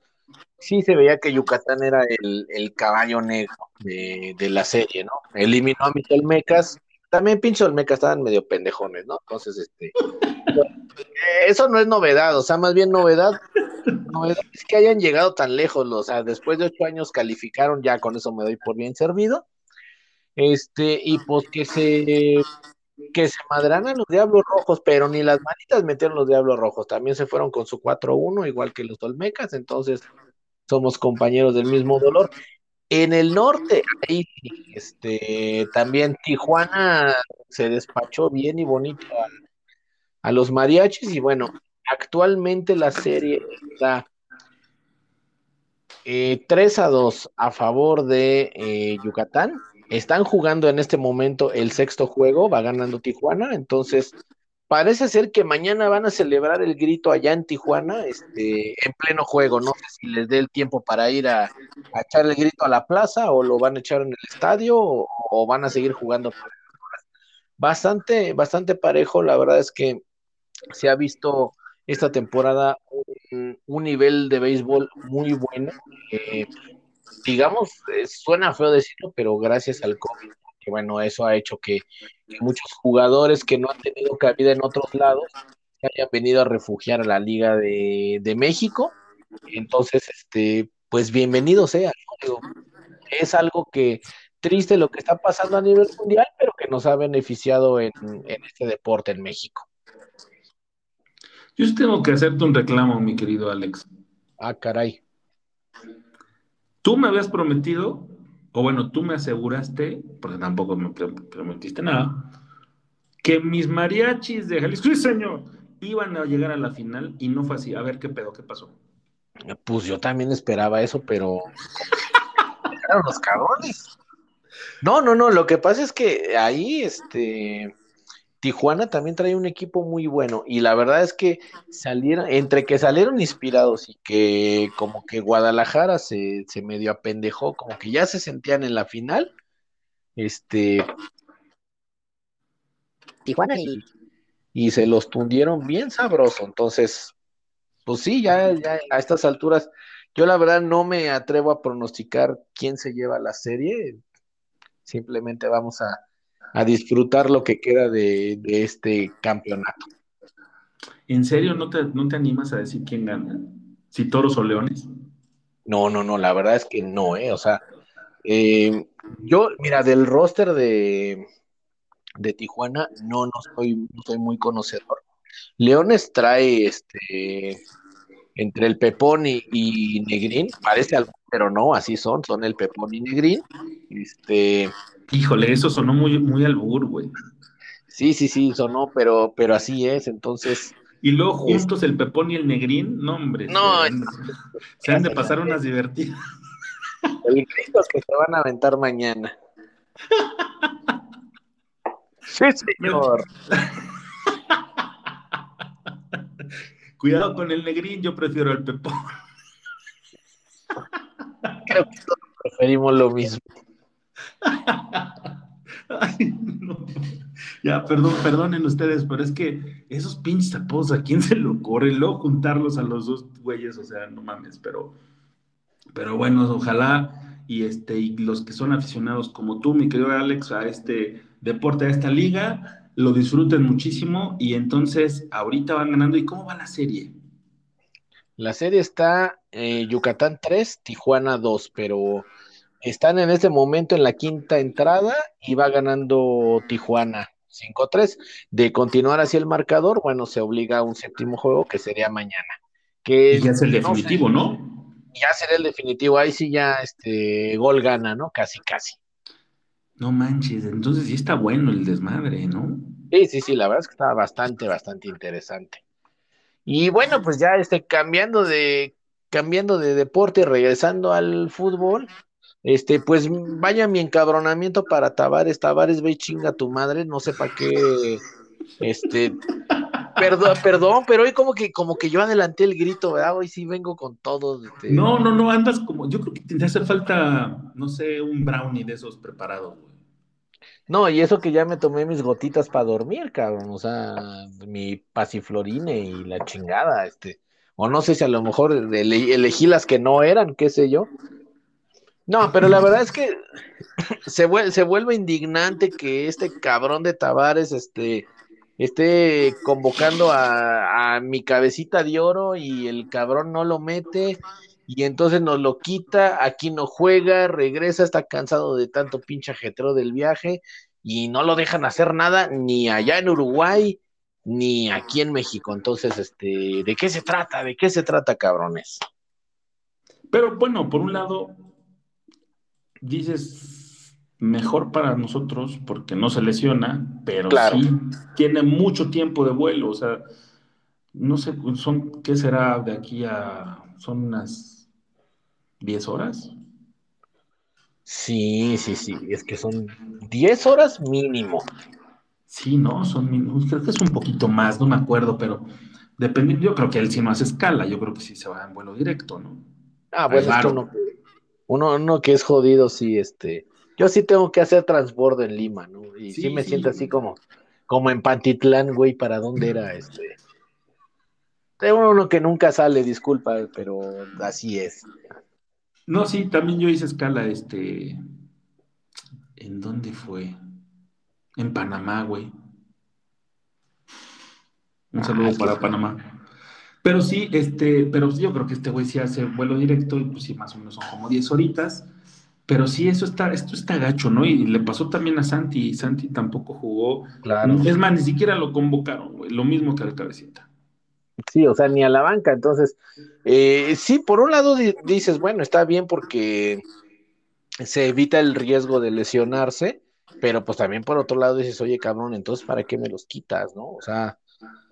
sí se veía que Yucatán era el, el caballo negro de, de la serie, ¿no? Eliminó a mis Olmecas, también pinche Olmecas estaban medio pendejones, ¿no? Entonces, este, eso no es novedad, o sea, más bien novedad, novedad es que hayan llegado tan lejos, o sea, después de ocho años calificaron, ya con eso me doy por bien servido. Este, y pues que se que se madranan los Diablos Rojos, pero ni las manitas metieron los Diablos Rojos, también se fueron con su 4-1, igual que los Olmecas, entonces somos compañeros del mismo dolor. En el norte, ahí, este, también Tijuana se despachó bien y bonito a, los mariachis, y bueno, actualmente la serie está 3 eh, a 2 a favor de eh, Yucatán. Están jugando en este momento el sexto juego, va ganando Tijuana, entonces parece ser que mañana van a celebrar el grito allá en Tijuana, este, en pleno juego. No sé si les dé el tiempo para ir a, echar el grito a la plaza o lo van a echar en el estadio o, van a seguir jugando. Bastante, bastante parejo, la verdad es que se ha visto esta temporada un, nivel de béisbol muy bueno. Eh, digamos, eh, suena feo decirlo, pero gracias al COVID, que bueno, eso ha hecho que, muchos jugadores que no han tenido cabida en otros lados se hayan venido a refugiar a la Liga de, México. Entonces, este, pues bienvenido sea. es algo que triste lo que está pasando a nivel mundial, pero que nos ha beneficiado en, en este deporte en México. Yo tengo que hacerte un reclamo, mi querido Alex. Ah, caray. Tú me habías prometido, o bueno, tú me aseguraste, porque tampoco me prometiste nada, que mis mariachis de Jalisco, sí señor, iban a llegar a la final y no fue así. A ver qué pedo, qué pasó. Pues yo también esperaba eso, pero los cabrones. No, no, no, lo que pasa es que ahí, este, Tijuana también trae un equipo muy bueno y la verdad es que salieron, entre que salieron inspirados y que como que Guadalajara se, se medio apendejó, como que ya se sentían en la final, este... Tijuana y, y se los tundieron bien sabroso, entonces, pues sí, ya, ya a estas alturas, yo la verdad no me atrevo a pronosticar quién se lleva la serie, simplemente vamos a a disfrutar lo que queda de, este campeonato. ¿En serio no te, no te animas a decir quién gana? ¿Si toros o leones? No, no, no, la verdad es que no, ¿eh? O sea, eh, yo, mira, del roster de, de Tijuana, no, no soy, no soy muy conocedor. Leones trae este entre el Pepón y, Negrín, parece algo, pero no, así son, son el Pepón y Negrín. Este, Híjole, eso sonó muy, muy albur, güey. Sí, sí, sí, sonó, pero, pero así es, entonces. Y luego juntos el Pepón y el Negrín, no, hombre. No, se han, de pasar unas divertidas. El Cristo que se van a aventar mañana. Sí, señor. Cuidado con el negrín, yo prefiero el pepón. Creo que todos preferimos lo mismo. Ya, perdón, perdonen ustedes, pero es que esos pinches tapos, ¿a quién se lo ocurre? Luego juntarlos a los dos güeyes, o sea, no mames, pero, pero bueno, ojalá y este, y los que son aficionados como tú, mi querido Alex, a este deporte, a esta liga, lo disfruten muchísimo y entonces ahorita van ganando. ¿Y cómo va la serie? La serie está eh, Yucatán 3, Tijuana 2, pero están en este momento en la quinta entrada y va ganando Tijuana 5-3. De continuar hacia el marcador, bueno, se obliga a un séptimo juego que sería mañana. Que y ya es el definitivo, ¿no? Ya será el definitivo, ahí sí ya este gol gana, ¿no? Casi, casi. No manches, entonces sí está bueno el desmadre, ¿no? Sí, sí, sí, la verdad es que está bastante, bastante interesante. Y bueno, pues ya este, cambiando de, cambiando de deporte, regresando al fútbol, este, pues vaya mi encabronamiento para Tavares, Tavares, ve chinga tu madre, no sé para qué, este, perdón, perdón, pero hoy como que, como que yo adelanté el grito, ¿verdad? Hoy sí vengo con todo. Este. No, no, no, andas como, yo creo que te hace falta, no sé, un brownie de esos preparados, güey. No, y eso que ya me tomé mis gotitas para dormir, cabrón, o sea, mi pasiflorine y la chingada, este, o no sé si a lo mejor elegí las que no eran, qué sé yo. No, pero la verdad es que se vuelve, indignante que este cabrón de Tavares este, esté convocando a, a, mi cabecita de oro y el cabrón no lo mete y entonces nos lo quita, aquí no juega, regresa, está cansado de tanto pinche ajetreo del viaje y no lo dejan hacer nada ni allá en Uruguay ni aquí en México. Entonces, este, ¿de qué se trata? ¿De qué se trata, cabrones? Pero bueno, por un lado, dices mejor para nosotros porque no se lesiona, pero sí tiene mucho tiempo de vuelo, o sea, no sé, son, ¿qué será de aquí a, son unas 10 horas? Sí, sí, sí, es que son 10 horas mínimo. Sí, no, son, creo que es un poquito más, no me acuerdo, pero dependiendo, yo creo que él sí no hace escala, yo creo que sí se va en vuelo directo, ¿no? Ah, bueno, es uno, uno, uno, que es jodido, sí, este, yo sí tengo que hacer transbordo en Lima, ¿no? Y sí, me siento así como, como en Pantitlán, güey, ¿para dónde era este? Tengo uno que nunca sale, disculpa, pero así es. No, sí, también yo hice escala, este, ¿en dónde fue? En Panamá, güey. Un saludo para Panamá. Pero sí, este, pero yo creo que este güey sí hace vuelo directo y pues sí, más o menos son como 10 horitas. Pero sí, eso está, esto está gacho, ¿no? Y le pasó también a Santi, y Santi tampoco jugó. Claro. Es más, ni siquiera lo convocaron, güey, lo mismo que al cabecita. Sí, o sea, ni a la banca. Entonces, eh, sí, por un lado dices, bueno, está bien porque se evita el riesgo de lesionarse, pero pues también por otro lado dices, oye, cabrón, entonces, ¿para qué me los quitas, no? O sea,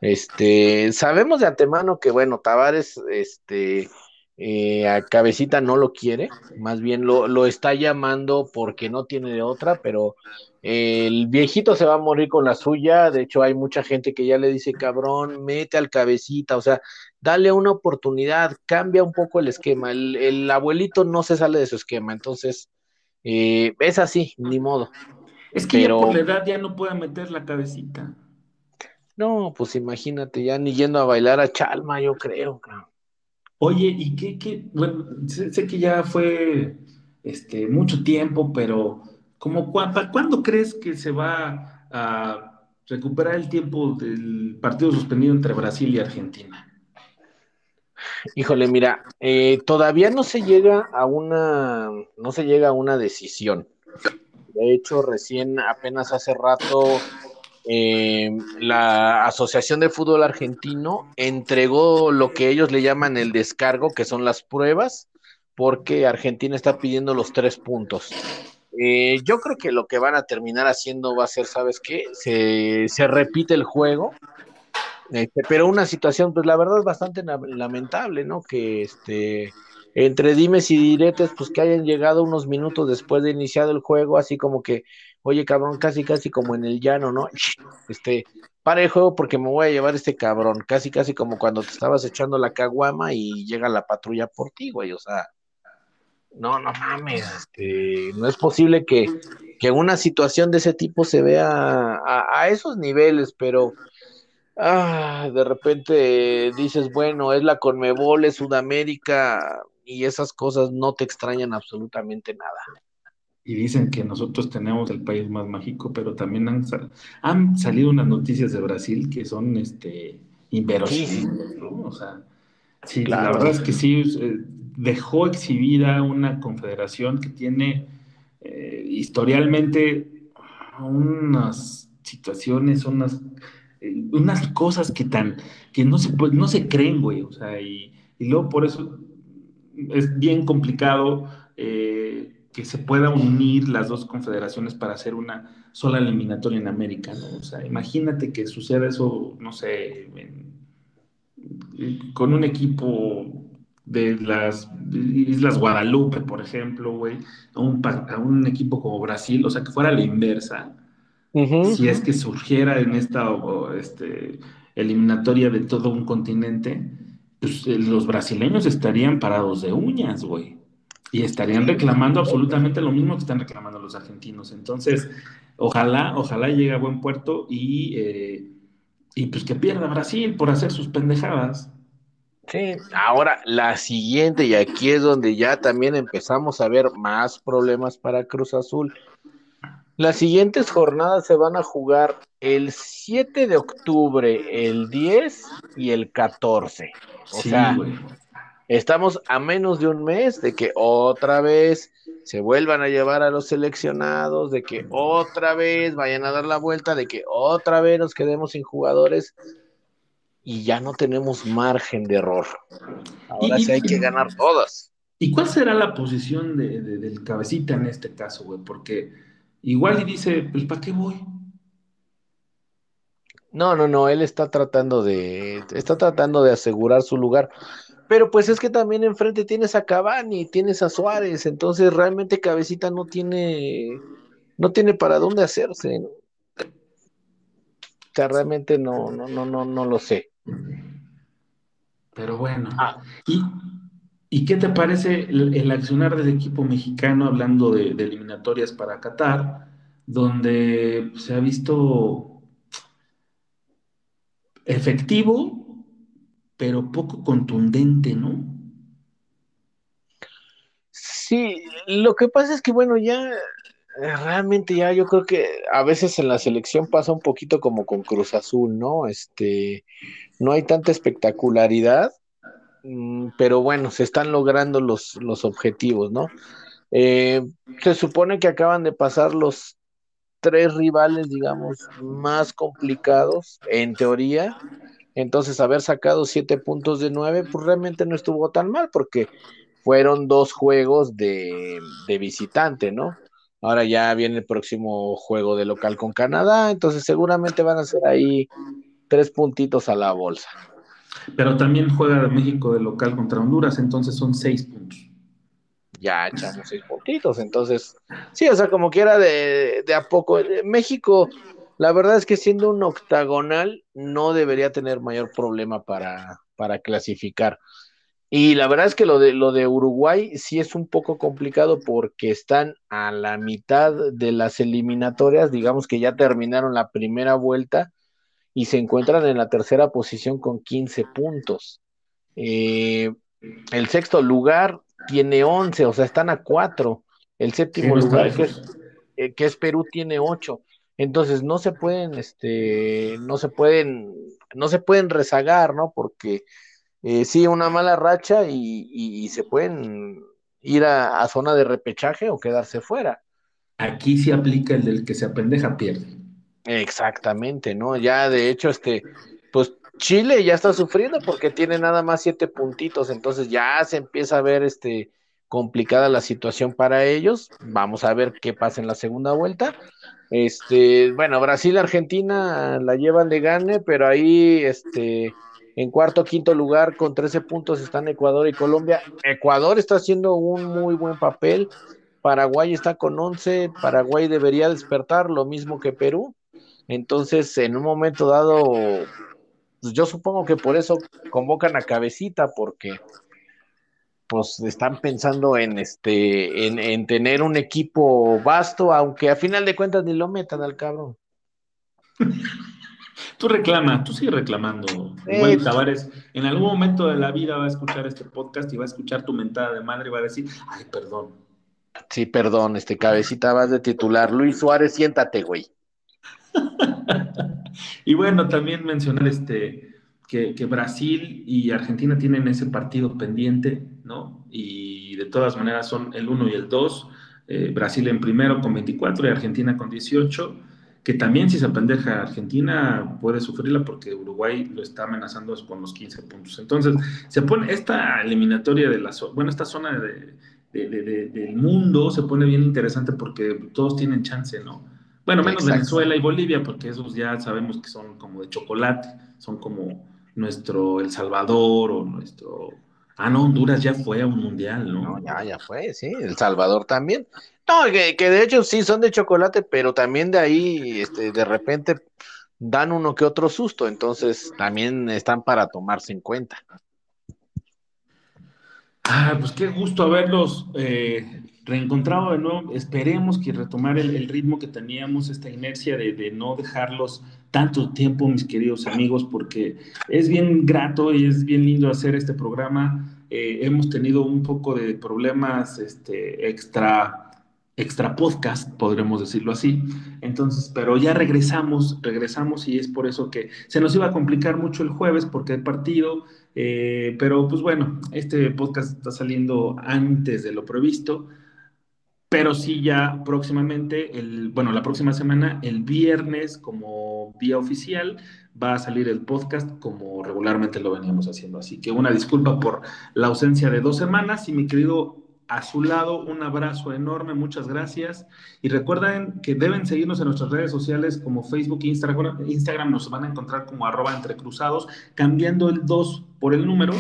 este, sabemos de antemano que, bueno, Tavares, este, eh, a Cabecita no lo quiere, más bien lo, lo, está llamando porque no tiene de otra, pero el viejito se va a morir con la suya, de hecho hay mucha gente que ya le dice, cabrón, mete al Cabecita, o sea, dale una oportunidad, cambia un poco el esquema, el, abuelito no se sale de su esquema, entonces eh, es así, ni modo. Es que ya por la edad ya no puede meter la cabecita. No, pues imagínate, ya ni yendo a bailar a Chalma, yo creo, Oye, ¿y qué, qué? Bueno, sé, que ya fue este, mucho tiempo, pero como ¿cuándo crees que se va a recuperar el tiempo del partido suspendido entre Brasil y Argentina? Híjole, mira, eh, todavía no se llega a una, no se llega a una decisión. De hecho, recién apenas hace rato eh, la Asociación de Fútbol Argentino entregó lo que ellos le llaman el descargo, que son las pruebas, porque Argentina está pidiendo los tres puntos. Eh, yo creo que lo que van a terminar haciendo va a ser, ¿sabes qué? Se, se repite el juego, este, pero una situación, pues la verdad, bastante lamentable, ¿no? Que este entre dimes y diretes, pues que hayan llegado unos minutos después de iniciado el juego, así como que, oye cabrón, casi casi como en el llano, ¿no? Este, para el juego porque me voy a llevar este cabrón, casi casi como cuando te estabas echando la caguama y llega la patrulla por ti, güey, o sea, no, no mames, este, no es posible que, que una situación de ese tipo se vea a, esos niveles, pero ah, de repente dices, bueno, es la Conmebol, es Sudamérica, y esas cosas no te extrañan absolutamente nada. Y dicen que nosotros tenemos el país más mágico, pero también han, han salido unas noticias de Brasil que son este, inverosímiles, ¿no? O sea, sí, la verdad es que sí, eh, dejó exhibida una confederación que tiene eh, historialmente unas situaciones, unas, eh, unas cosas que tan, que no se, no se creen, güey, o sea, y, y luego por eso es bien complicado eh, que se pueda unir las dos confederaciones para hacer una sola eliminatoria en América, ¿no? O sea, imagínate que suceda eso, no sé, con un equipo de las Islas Guadalupe, por ejemplo, güey, a un, a un equipo como Brasil, o sea, que fuera la inversa, si es que surgiera en esta este, eliminatoria de todo un continente, pues, eh, los brasileños estarían parados de uñas, güey. Y estarían reclamando absolutamente lo mismo que están reclamando los argentinos. Entonces, ojalá, ojalá llegue a buen puerto y, eh, y pues que pierda Brasil por hacer sus pendejadas. Sí, ahora la siguiente, y aquí es donde ya también empezamos a ver más problemas para Cruz Azul. Las siguientes jornadas se van a jugar el 7 de octubre, el 10 y el 14. O sea, Estamos a menos de un mes de que otra vez se vuelvan a llevar a los seleccionados, de que otra vez vayan a dar la vuelta, de que otra vez nos quedemos sin jugadores y ya no tenemos margen de error. Ahora sí hay que ganar todas. ¿Y cuál será la posición de, del cabecita en este caso, güey? Porque igual y dice, pues ¿para qué voy? No, no, no, él está tratando de, está tratando de asegurar su lugar. Pero pues es que también enfrente tienes a Cavani, tienes a Suárez, entonces realmente Cabecita no tiene, no tiene para dónde hacerse. O sea, realmente no, no, no, no, no lo sé. Pero bueno. Ah. ¿Y, ¿Y, qué te parece el, accionar del equipo mexicano hablando de, de eliminatorias para Qatar, donde se ha visto efectivo, pero poco contundente, ¿no? Sí, lo que pasa es que, bueno, ya eh, realmente ya yo creo que a veces en la selección pasa un poquito como con Cruz Azul, ¿no? Este, no hay tanta espectacularidad, mm, pero bueno, se están logrando los, los objetivos, ¿no? Eh, se supone que acaban de pasar los tres rivales, digamos, más complicados, en teoría, entonces, haber sacado siete puntos de nueve, pues realmente no estuvo tan mal, porque fueron dos juegos de, visitante, ¿no? Ahora ya viene el próximo juego de local con Canadá, entonces seguramente van a ser ahí tres puntitos a la bolsa. Pero también juega México de local contra Honduras, entonces son seis puntos. Ya echamos seis puntitos, entonces, sí, o sea, como quiera de, de a poco. México la verdad es que siendo un octagonal no debería tener mayor problema para, para clasificar. Y la verdad es que lo de, lo de Uruguay sí es un poco complicado porque están a la mitad de las eliminatorias, digamos que ya terminaron la primera vuelta y se encuentran en la tercera posición con 15 puntos. Eh, el sexto lugar tiene 11, o sea, están a 4. El séptimo lugar, que es, eh, que es Perú, tiene 8. Entonces no se pueden, este, no se pueden, no se pueden rezagar, ¿no? Porque eh, sí, una mala racha y, se pueden ir a, zona de repechaje o quedarse fuera. Aquí se aplica el del que se apendeja pierde. Exactamente, ¿no? Ya de hecho, este, pues Chile ya está sufriendo porque tiene nada más siete puntitos, entonces ya se empieza a ver este complicada la situación para ellos. Vamos a ver qué pasa en la segunda vuelta. Este, bueno, Brasil, Argentina la llevan de gane, pero ahí, este, en cuarto, quinto lugar con 13 puntos están Ecuador y Colombia. Ecuador está haciendo un muy buen papel. Paraguay está con 11. Paraguay debería despertar, lo mismo que Perú. Entonces, en un momento dado, pues yo supongo que por eso convocan a Cabecita, porque pues están pensando en este en, tener un equipo vasto, aunque a final de cuentas ni lo metan al cabrón. Tú reclama, tú sigues reclamando. Igual Tavares en algún momento de la vida va a escuchar este podcast y va a escuchar tu mentada de madre y va a decir, ay, perdón. Sí, perdón, este cabecita vas de titular. Luis Suárez, siéntate, güey. y bueno, también mencionar este que, Brasil y Argentina tienen ese partido pendiente, ¿no? Y de todas maneras son el 1 y el 2, eh, Brasil en primero con 24 y Argentina con 18, que también si se pendeja Argentina puede sufrirla porque Uruguay lo está amenazando con los 15 puntos. Entonces, se pone esta eliminatoria de la, bueno, esta zona de, del mundo se pone bien interesante porque todos tienen chance, ¿no? Bueno, menos Venezuela y Bolivia, porque esos ya sabemos que son como de chocolate, son como nuestro El Salvador o nuestro... Ah, no, Honduras ya fue a un mundial, ¿no? No, ya, ya fue, sí, El Salvador también. No, que, de hecho sí son de chocolate, pero también de ahí, este, de repente dan uno que otro susto, entonces también están para tomarse en cuenta. Ah, pues qué gusto haberlos eh, reencontrado de nuevo. Esperemos que retomar el, ritmo que teníamos, esta inercia de, no dejarlos tanto tiempo, mis queridos amigos, porque es bien grato y es bien lindo hacer este programa. Eh, hemos tenido un poco de problemas este, extra extra podcast, podremos decirlo así. Entonces, pero ya regresamos, regresamos y es por eso que se nos iba a complicar mucho el jueves porque el partido Eh, pero pues bueno, este podcast está saliendo antes de lo previsto, pero sí ya próximamente, el, bueno, la próxima semana, el viernes como vía oficial, va a salir el podcast como regularmente lo veníamos haciendo. Así que una disculpa por la ausencia de dos semanas y mi querido a su lado, un abrazo enorme, muchas gracias. Y recuerden que deben seguirnos en nuestras redes sociales como Facebook e Instagram. Instagram nos van a encontrar como arroba entrecruzados, cambiando el 2 por el número.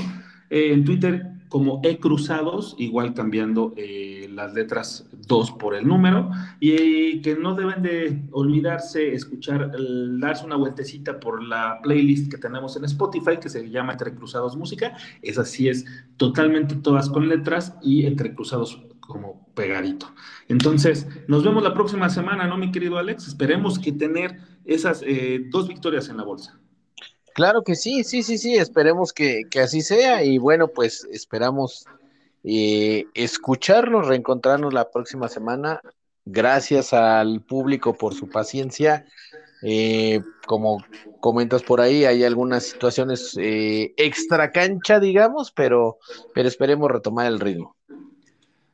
Eh, en Twitter como E Cruzados, igual cambiando eh, las letras 2 por el número, y que no deben de olvidarse escuchar, darse una vueltecita por la playlist que tenemos en Spotify, que se llama Entre Cruzados Música, esa sí es totalmente todas con letras y Entre Cruzados como pegadito. Entonces, nos vemos la próxima semana, ¿no, mi querido Alex? Esperemos que tener esas eh, dos victorias en la bolsa. Claro que sí, sí, sí, sí, esperemos que, así sea y bueno, pues esperamos eh, escucharnos, reencontrarnos la próxima semana. Gracias al público por su paciencia. Eh, como comentas por ahí, hay algunas situaciones eh, extra cancha, digamos, pero, pero esperemos retomar el ritmo.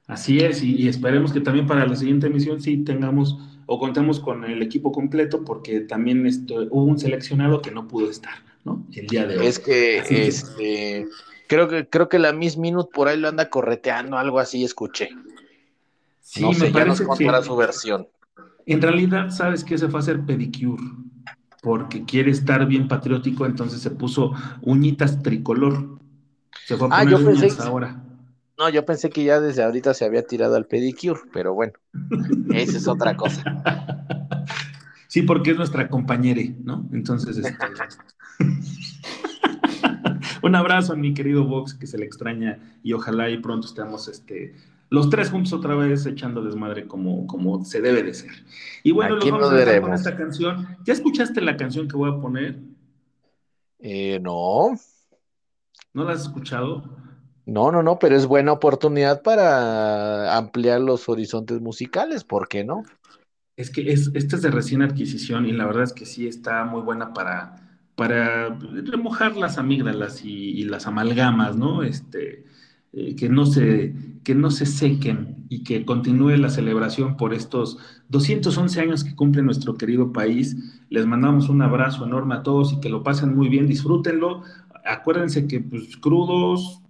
Así es, y, y, esperemos que también para la siguiente emisión sí tengamos o contemos con el equipo completo, porque también esto, hubo un seleccionado que no pudo estar. ¿No? El día de hoy. Es que, este, creo que, creo que la Miss Minute por ahí lo anda correteando, algo así escuché. Sí, no sé, me parece ya su versión. En realidad, ¿sabes qué se fue a hacer pedicure? Porque quiere estar bien patriótico, entonces se puso uñitas tricolor. Se fue a ah, poner uñas ahora. No, yo pensé que ya desde ahorita se había tirado al pedicure, pero bueno, esa es otra cosa. Sí, porque es nuestra compañera, ¿no? Entonces, este, Un abrazo a mi querido Vox, que se le extraña y ojalá y pronto estemos este, los tres juntos otra vez echando desmadre como, como se debe de ser. Y bueno, lo vamos a dejar con esta canción. ¿Ya escuchaste la canción que voy a poner? Eh, no. ¿No la has escuchado? No, no, no, pero es buena oportunidad para ampliar los horizontes musicales, ¿por qué no? Es que es, esta es de recién adquisición y la verdad es que sí está muy buena para, para remojar las amígdalas y, las amalgamas, ¿no? Este, eh, que, no se, que no se sequen y que continúe la celebración por estos 211 años que cumple nuestro querido país. Les mandamos un abrazo enorme a todos y que lo pasen muy bien, disfrútenlo. Acuérdense que pues, crudos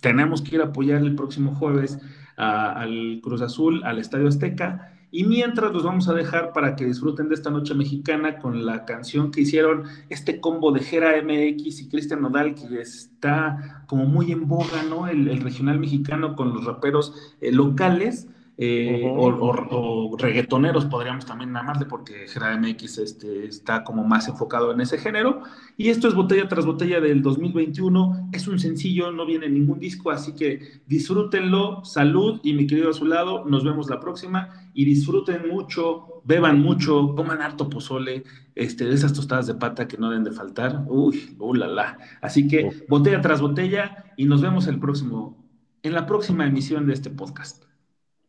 tenemos que ir a apoyar el próximo jueves al Cruz Azul, al Estadio Azteca y mientras los vamos a dejar para que disfruten de esta noche mexicana con la canción que hicieron este combo de Jera MX y Cristian Nodal, que está como muy en boga, ¿no? El, regional mexicano con los raperos eh, locales. Eh, o, reggaetoneros podríamos también llamarle porque Gerard MX este, está como más enfocado en ese género. Y esto es botella tras botella del 2021. Es un sencillo, no viene ningún disco, así que disfrútenlo. Salud y mi querido a su lado, nos vemos la próxima y disfruten mucho, beban mucho, coman harto pozole, este, de esas tostadas de pata que no deben de faltar. Uy, uh, la, la. Así que botella tras botella y nos vemos el próximo, en la próxima emisión de este podcast.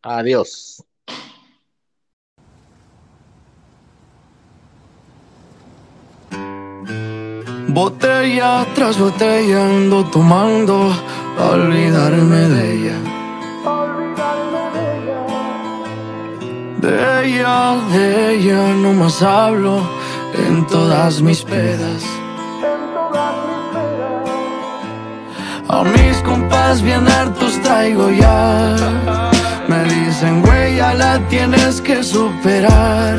Adiós. Botella tras botella ando tomando a olvidarme de ella. De ella, de ella no más hablo en todas mis pedas. A mis compas bien hartos traigo ya. Me dicen, güey, ya la tienes que superar.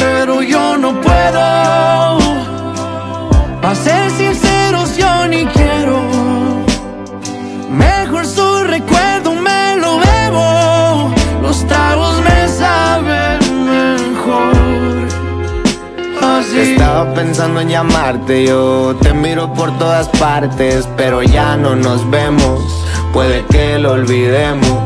Pero yo no puedo. A ser sinceros, yo ni quiero. Mejor su recuerdo me lo bebo. Los tragos me saben mejor. Así. Estaba pensando en llamarte, yo te miro por todas partes, pero ya no nos vemos. Puede que lo olvidemos.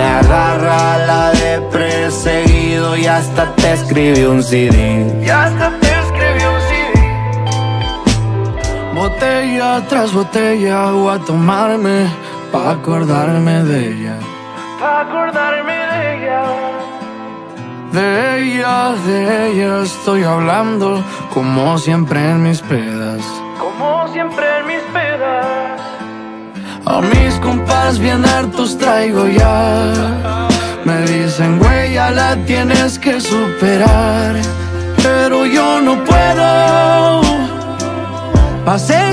Me agarra la de perseguido Y hasta te escribí un CD Y hasta te escribí un CD Botella tras botella voy a tomarme Pa' acordarme de ella. Pa' acordarme de ella. De ella, de ella estoy hablando Como siempre en mis pedas. Como siempre en mis pedas A mis compas bien hartos traigo ya. Me dicen, güey, ya la tienes que superar Pero yo no puedo Pa' ser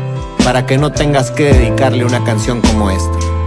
Para que no tengas que dedicarle una canción como esta